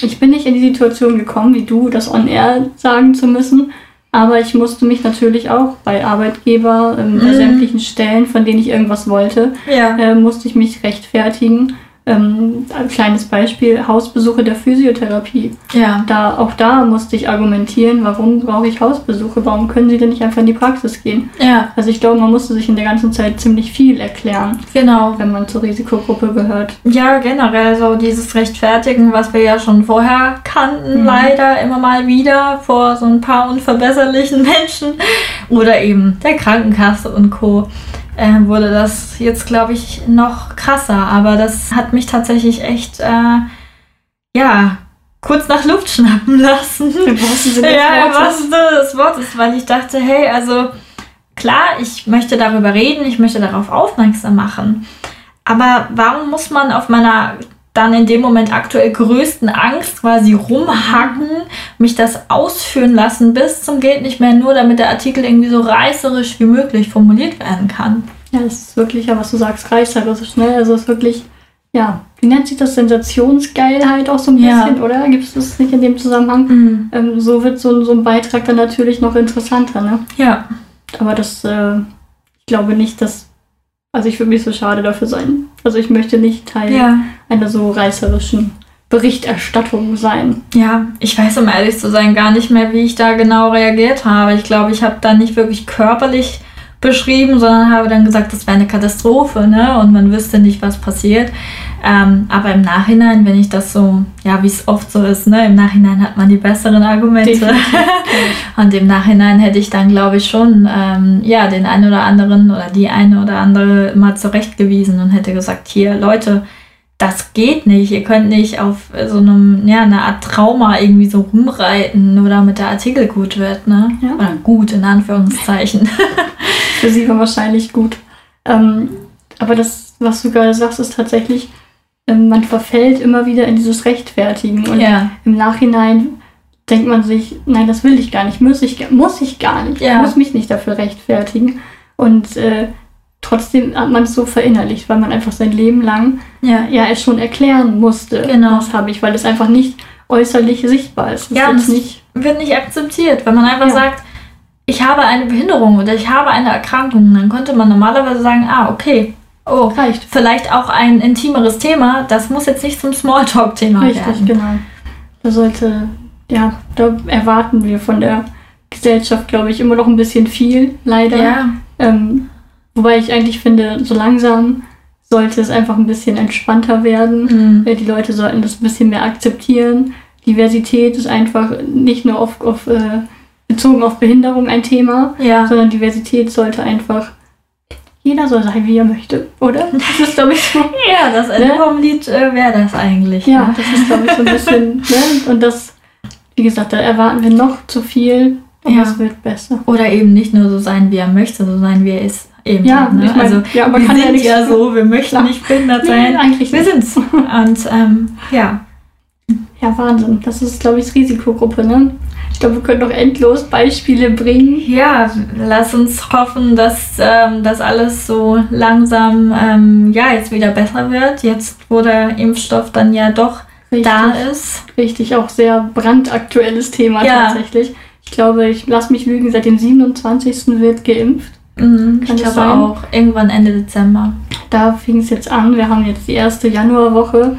ich bin nicht in die Situation gekommen, wie du, das on-air sagen zu müssen. Aber ich musste mich natürlich auch bei Arbeitgeber, ähm, bei Mhm. sämtlichen Stellen, von denen ich irgendwas wollte, ja. äh, musste ich mich rechtfertigen. Ähm, ein kleines Beispiel, Hausbesuche der Physiotherapie. ja. Da, auch da musste ich argumentieren, warum brauche ich Hausbesuche? Warum können sie denn nicht einfach in die Praxis gehen? Ja, Also ich glaube, man musste sich in der ganzen Zeit ziemlich viel erklären, genau. wenn man zur Risikogruppe gehört. Ja, generell so dieses Rechtfertigen, was wir ja schon vorher kannten, Mhm. leider immer mal wieder vor so ein paar unverbesserlichen Menschen oder eben der Krankenkasse und Co. Äh, wurde das jetzt, glaube ich, noch krasser. Aber das hat mich tatsächlich echt, äh, ja, kurz nach Luft schnappen lassen. Im wahrsten Sinne des Ja, Wortes. wahrsten Sinne des Wortes, weil ich dachte, hey, also klar, ich möchte darüber reden, ich möchte darauf aufmerksam machen. Aber warum muss man auf meiner dann in dem Moment aktuell größten Angst quasi rumhacken, mich das ausführen lassen bis zum geht nicht mehr, nur damit der Artikel irgendwie so reißerisch wie möglich formuliert werden kann. Ja, das ist wirklich, ja, was du sagst, reißerisch, ne? Also es ist wirklich, ja, wie nennt sich das? Sensationsgeilheit auch so ein Ja. bisschen, oder? Gibt es das nicht in dem Zusammenhang? Ähm, so wird so, ein- so ein Beitrag dann natürlich noch interessanter, ne? Ja, Aber das, äh, ich glaube nicht, dass, also ich würde mich so schade dafür sein. Also ich möchte nicht Teil ja. einer so reißerischen Berichterstattung sein. Ja, ich weiß, um ehrlich zu sein, gar nicht mehr, wie ich da genau reagiert habe. Ich glaube, ich habe da nicht wirklich körperlich beschrieben, sondern habe dann gesagt, das wäre eine Katastrophe, ne? Und man wüsste nicht, was passiert. Ähm, aber im Nachhinein, wenn ich das so, ja, wie es oft so ist, ne? Im Nachhinein hat man die besseren Argumente. Und im Nachhinein hätte ich dann, glaube ich, schon, ähm, ja, den einen oder anderen oder die eine oder andere mal zurechtgewiesen und hätte gesagt, hier, Leute, das geht nicht. Ihr könnt nicht auf so einem, ja, eine Art Trauma irgendwie so rumreiten, nur damit der Artikel gut wird, ne? Ja. Oder gut, in Anführungszeichen. Für sie war wahrscheinlich gut. Ähm, aber das, was du gerade sagst, ist tatsächlich, man verfällt immer wieder in dieses Rechtfertigen. Und ja, im Nachhinein denkt man sich, nein, das will ich gar nicht, muss ich, muss ich gar nicht, Ja. ich muss mich nicht dafür rechtfertigen. Und äh, trotzdem hat man es so verinnerlicht, weil man einfach sein Leben lang ja. ja es schon erklären musste, Genau. was habe ich, weil es einfach nicht äußerlich sichtbar ist. Es Ja, ist nicht, Wird nicht akzeptiert, wenn man einfach Ja. sagt, ich habe eine Behinderung oder ich habe eine Erkrankung, dann könnte man normalerweise sagen, ah, okay, oh, reicht. vielleicht auch ein intimeres Thema. Das muss jetzt nicht zum Smalltalk-Thema Richtig, werden. genau. Da sollte, ja, da erwarten wir von der Gesellschaft, glaube ich, immer noch ein bisschen viel, leider. Ja, Ähm, wobei ich eigentlich finde, so langsam sollte es einfach ein bisschen entspannter werden. Mhm. Die Leute sollten das ein bisschen mehr akzeptieren. Diversität ist einfach nicht nur auf, auf, äh, bezogen auf Behinderung ein Thema, ja. sondern Diversität sollte einfach, jeder soll sein, wie er möchte, oder? Das ist, glaube ich, so. ja, das Ende Ne? vom Lied äh, wäre das eigentlich. Ja, ne? das ist, glaube ich, so ein bisschen, ne? Und das, wie gesagt, da erwarten wir noch zu viel, aber Ja. es wird besser. Oder eben nicht nur so sein, wie er möchte, so sein, wie er ist. Eben, Ja, ne? ich mein, also ja, man wir kann ja sind nichts ja so, wir möchten Klar. nicht behindert Nee, sein. eigentlich wir nicht. sind's. Und ähm, ja, Ja, Wahnsinn. Das ist, glaube ich, Risikogruppe, ne? Ich glaube, wir können noch endlos Beispiele bringen. Ja, lass uns hoffen, dass ähm, das alles so langsam ähm, ja jetzt wieder besser wird. Jetzt, wo der Impfstoff dann ja doch Richtig, da ist. richtig auch sehr brandaktuelles Thema Ja. tatsächlich. Ich glaube, ich lasse mich lügen, seit dem 27. wird geimpft. Mhm, Kann ich glaube sein? auch irgendwann Ende Dezember. Da fing es jetzt an. Wir haben jetzt die erste Januarwoche.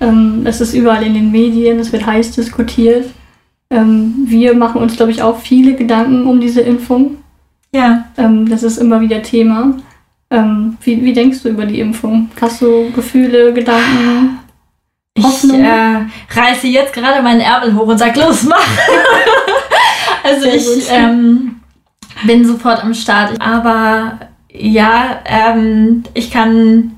Ähm, es ist überall in den Medien, es wird heiß diskutiert. Ähm, wir machen uns, glaube ich, auch viele Gedanken um diese Impfung. Ja, Ähm, das ist immer wieder Thema. Ähm, wie, wie denkst du über die Impfung? Hast du Gefühle, Gedanken? ich Hoffnung? äh, reiße jetzt gerade meinen Ärmel hoch und sag los, mach. also ich ähm, bin sofort am Start. Aber ja, ähm, ich kann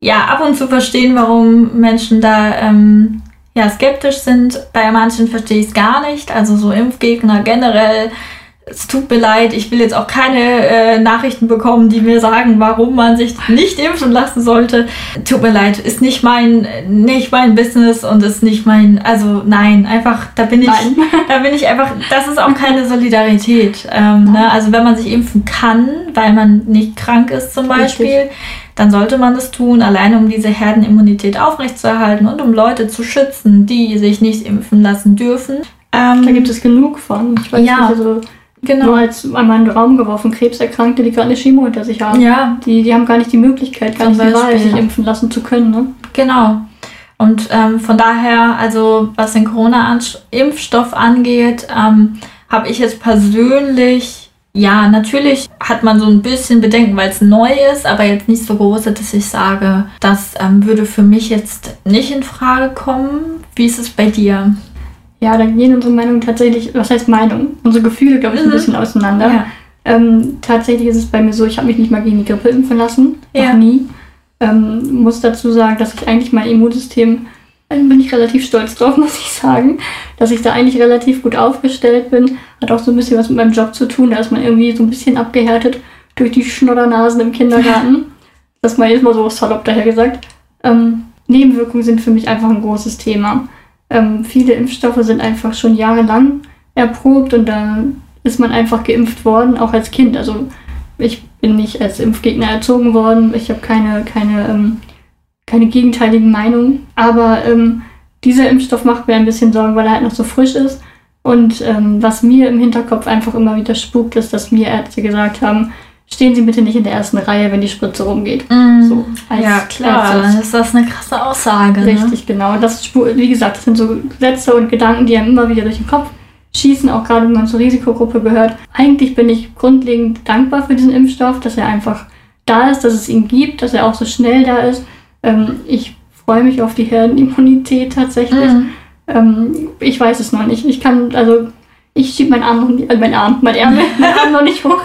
ja ab und zu verstehen, warum Menschen da ähm, ja, skeptisch sind. Bei manchen verstehe ich es gar nicht. Also so Impfgegner generell es tut mir leid, ich will jetzt auch keine äh, Nachrichten bekommen, die mir sagen, warum man sich nicht impfen lassen sollte. Tut mir leid, ist nicht mein, nicht mein Business und ist nicht mein, also nein, einfach, da bin ich, Nein. da bin ich einfach, das ist auch keine Solidarität. Ähm, ne? Also wenn man sich impfen kann, weil man nicht krank ist zum Beispiel, Richtig. dann sollte man das tun, alleine um diese Herdenimmunität aufrechtzuerhalten und um Leute zu schützen, die sich nicht impfen lassen dürfen. Ähm, Da gibt es genug von. Ich weiß Ja, nicht, also genau. nur als einmal in den Raum geworfen, Krebserkrankte, die gerade eine Chemo hinter sich haben. Ja, Die, die haben gar nicht die Möglichkeit, gar Zum nicht die Wahl, Beispiel. sich impfen lassen zu können. Ne? Genau. Und ähm, von daher, also was den Corona-Impfstoff angeht, ähm, habe ich jetzt persönlich, ja, natürlich hat man so ein bisschen Bedenken, weil es neu ist, aber jetzt nicht so große, dass ich sage, das ähm, würde für mich jetzt nicht in Frage kommen. Wie ist es bei dir? Ja, da gehen unsere Meinungen tatsächlich, was heißt Meinung? Unsere Gefühle, glaube ich, ein Mhm. bisschen auseinander. Ja. Ähm, tatsächlich ist es bei mir so, ich habe mich nicht mal gegen die Grippe impfen lassen. Ja. Noch nie. Ähm, muss dazu sagen, dass ich eigentlich mein Immunsystem, da bin ich relativ stolz drauf, muss ich sagen, dass ich da eigentlich relativ gut aufgestellt bin. Hat auch so ein bisschen was mit meinem Job zu tun. Da ist man irgendwie so ein bisschen abgehärtet durch die Schnoddernasen im Kindergarten. Das mal jetzt mal so salopp daher gesagt. Ähm, Nebenwirkungen sind für mich einfach ein großes Thema. Ähm, viele Impfstoffe sind einfach schon jahrelang erprobt und da ist man einfach geimpft worden, auch als Kind. Also ich bin nicht als Impfgegner erzogen worden. Ich habe keine, keine, ähm, keine gegenteiligen Meinungen. Aber ähm, dieser Impfstoff macht mir ein bisschen Sorgen, weil er halt noch so frisch ist. Und ähm, was mir im Hinterkopf einfach immer wieder spukt, ist, dass mir Ärzte gesagt haben, stehen Sie bitte nicht in der ersten Reihe, wenn die Spritze rumgeht. So, als- ja, klar, dann ist das eine krasse Aussage. Ne? Richtig, genau. Und das, wie gesagt, das sind so Sätze und Gedanken, die einem immer wieder durch den Kopf schießen, auch gerade wenn man zur Risikogruppe gehört. Eigentlich bin ich grundlegend dankbar für diesen Impfstoff, dass er einfach da ist, dass es ihn gibt, dass er auch so schnell da ist. Ähm, ich freue mich auf die Herdenimmunität tatsächlich. Mhm. Ähm, ich weiß es noch nicht. Ich kann, also, ich schiebe meinen Arm noch nicht, äh, mein Arm, mein Ärmel, mein Arm noch nicht hoch,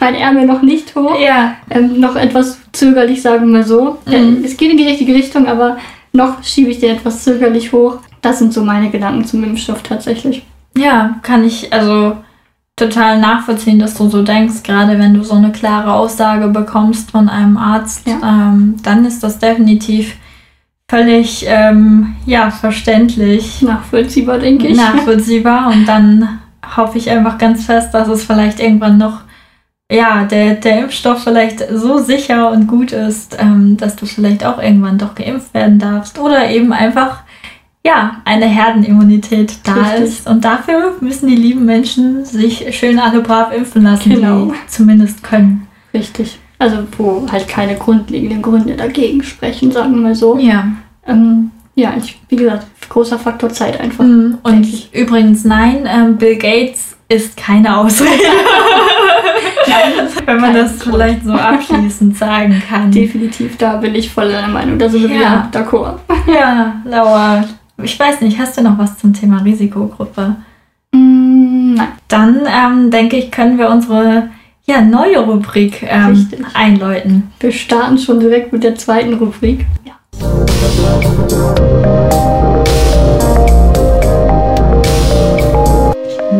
mein Ärmel noch nicht hoch Ja, ähm, noch etwas zögerlich, sagen wir mal so. Mhm. Äh, es geht in die richtige Richtung, aber noch schiebe ich den etwas zögerlich hoch. Das sind so meine Gedanken zum Impfstoff tatsächlich. Ja, kann ich also total nachvollziehen, dass du so denkst, gerade wenn du so eine klare Aussage bekommst von einem Arzt, Ja. ähm, dann ist das definitiv völlig ähm, ja, verständlich, Nachvollziehbar, denke ich. nachvollziehbar und dann hoffe ich einfach ganz fest, dass es vielleicht irgendwann noch ja, der, der Impfstoff vielleicht so sicher und gut ist, ähm, dass du vielleicht auch irgendwann doch geimpft werden darfst oder eben einfach ja, eine Herdenimmunität da Richtig. ist. Und dafür müssen die lieben Menschen sich schön alle brav impfen lassen, Genau. die zumindest können. Richtig. Also wo halt keine grundlegenden Gründe dagegen sprechen, sagen wir mal so. Ja. Ähm, ja, ich, wie gesagt, großer Faktor Zeit einfach. Mhm. Und übrigens, nein, ähm, Bill Gates ist keine Ausrede. Wenn man das Grund. vielleicht so abschließend sagen kann. Definitiv, da bin ich voll deiner Meinung. Da sind wir Ja. wieder d'accord. Ja, Laura, ich weiß nicht, hast du noch was zum Thema Risikogruppe? Mm, nein. Dann ähm, denke ich, können wir unsere ja, neue Rubrik ähm, einläuten. Wir starten schon direkt mit der zweiten Rubrik. Ja.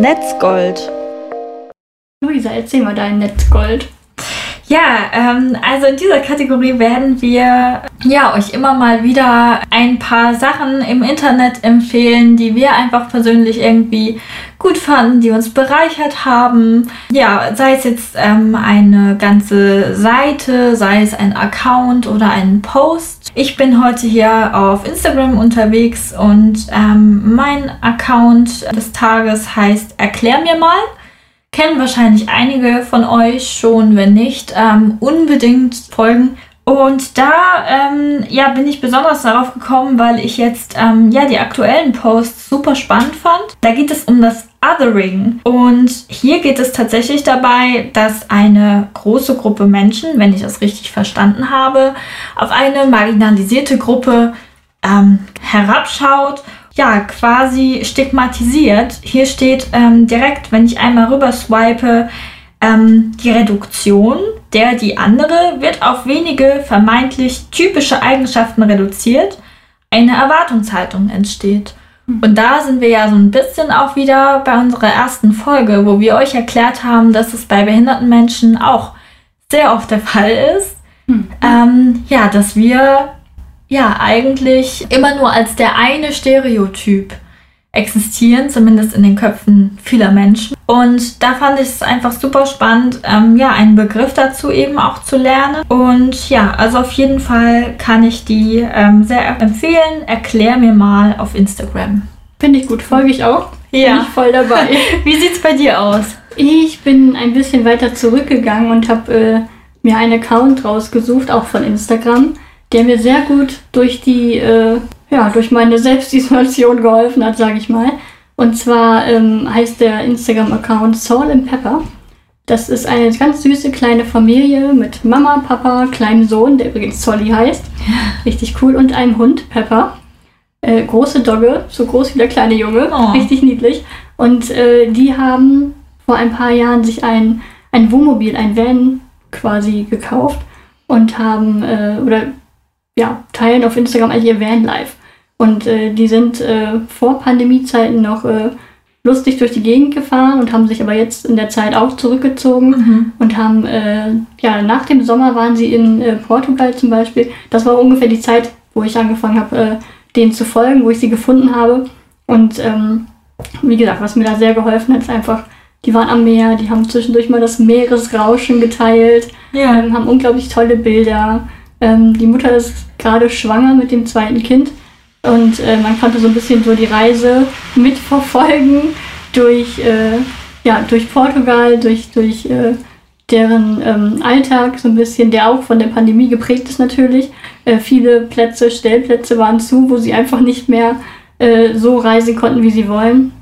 Netzgold. Luisa, erzähl mal dein Netzgold. Ja, ähm, also in dieser Kategorie werden wir ja euch immer mal wieder ein paar Sachen im Internet empfehlen, die wir einfach persönlich irgendwie gut fanden, die uns bereichert haben. Ja, sei es jetzt ähm, eine ganze Seite, sei es ein Account oder ein Post. Ich bin heute hier auf Instagram unterwegs und ähm, mein Account des Tages heißt Erklär mir mal kennen wahrscheinlich einige von euch schon, wenn nicht, ähm, unbedingt folgen. Und da ähm, ja, bin ich besonders darauf gekommen, weil ich jetzt ähm, ja, die aktuellen Posts super spannend fand. Da geht es um das Othering. Und hier geht es tatsächlich dabei, dass eine große Gruppe Menschen, wenn ich das richtig verstanden habe, auf eine marginalisierte Gruppe ähm, herabschaut, ja, quasi stigmatisiert. Hier steht ähm, direkt, wenn ich einmal rüber swipe, ähm, die Reduktion, der die andere wird auf wenige vermeintlich typische Eigenschaften reduziert, eine Erwartungshaltung entsteht. Und da sind wir ja so ein bisschen auch wieder bei unserer ersten Folge, wo wir euch erklärt haben, dass es bei behinderten Menschen auch sehr oft der Fall ist. Mhm. Ähm, ja, dass wir ja eigentlich immer nur als der eine Stereotyp existieren, zumindest in den Köpfen vieler Menschen. Und da fand ich es einfach super spannend, ähm, ja, einen Begriff dazu eben auch zu lernen. Und ja, also auf jeden Fall kann ich die ähm, sehr empfehlen. Erklär mir mal auf Instagram. Finde ich gut, folge ich auch. Bin Ja. ich voll dabei. Wie sieht's bei dir aus? Ich bin ein bisschen weiter zurückgegangen und habe äh, mir einen Account rausgesucht, auch von Instagram, der mir sehr gut durch die, äh, ja, durch meine Selbstisolation geholfen hat, sage ich mal. Und zwar ähm, heißt der Instagram-Account Soul and Pepper. Das ist eine ganz süße kleine Familie mit Mama, Papa, kleinem Sohn, der übrigens Solly heißt. Richtig cool. Und einem Hund, Pepper. Äh, große Dogge, so groß wie der kleine Junge. Oh. Richtig niedlich. Und äh, die haben vor ein paar Jahren sich ein, ein Wohnmobil, ein Van quasi gekauft und haben, äh, oder ja, teilen auf Instagram eigentlich ihr Vanlife. Und äh, die sind äh, vor Pandemiezeiten noch äh, lustig durch die Gegend gefahren und haben sich aber jetzt in der Zeit auch zurückgezogen und haben, äh, ja, nach dem Sommer waren sie in äh, Portugal zum Beispiel. Das war ungefähr die Zeit, wo ich angefangen habe, äh, denen zu folgen, wo ich sie gefunden habe. Und ähm, wie gesagt, was mir da sehr geholfen hat, ist einfach, die waren am Meer, die haben zwischendurch mal das Meeresrauschen geteilt, Ja. ähm, haben unglaublich tolle Bilder. Ähm, die Mutter ist gerade schwanger mit dem zweiten Kind und äh, man konnte so ein bisschen so die Reise mitverfolgen durch, äh, ja, durch Portugal, durch, durch äh, deren ähm, Alltag, so ein bisschen, der auch von der Pandemie geprägt ist natürlich. Äh, viele Plätze, Stellplätze waren zu, wo sie einfach nicht mehr äh, so reisen konnten, wie sie wollen.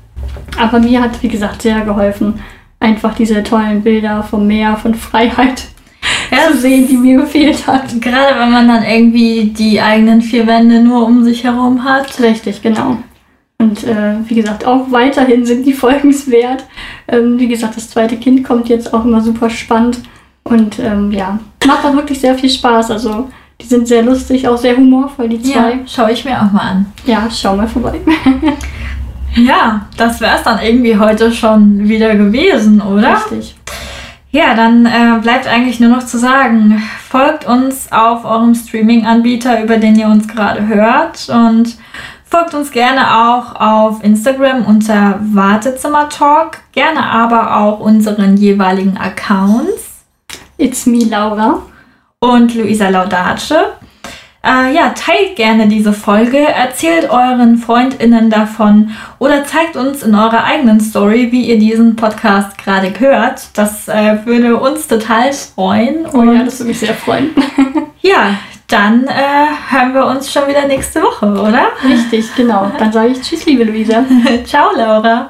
Aber mir hat, wie gesagt, sehr geholfen, einfach diese tollen Bilder vom Meer, von Freiheit Ja, zu sehen, die mir gefehlt hat. Gerade wenn man dann irgendwie die eigenen vier Wände nur um sich herum hat. Richtig, genau. Und äh, wie gesagt, auch weiterhin sind die folgenswert. Ähm, wie gesagt, das zweite Kind kommt jetzt auch immer super spannend. Und ähm, ja, macht auch wirklich sehr viel Spaß. Also die sind sehr lustig, auch sehr humorvoll, die Ja, zwei. schaue ich mir auch mal an. Ja, schau mal vorbei. Ja, das wäre es dann irgendwie heute schon wieder gewesen, oder? Richtig. Ja, dann äh, bleibt eigentlich nur noch zu sagen, folgt uns auf eurem Streaming-Anbieter, über den ihr uns gerade hört und folgt uns gerne auch auf Instagram unter Wartezimmer-Talk, gerne aber auch unseren jeweiligen Accounts It's me, Laura. und Luisa Laudace. Äh, ja, teilt gerne diese Folge, erzählt euren FreundInnen davon oder zeigt uns in eurer eigenen Story, wie ihr diesen Podcast gerade hört. Das äh, würde uns total freuen. Oh ja, das würde mich sehr freuen. ja, dann äh, hören wir uns schon wieder nächste Woche, oder? Richtig, genau. Dann sage ich Tschüss, liebe Luisa. Ciao, Laura.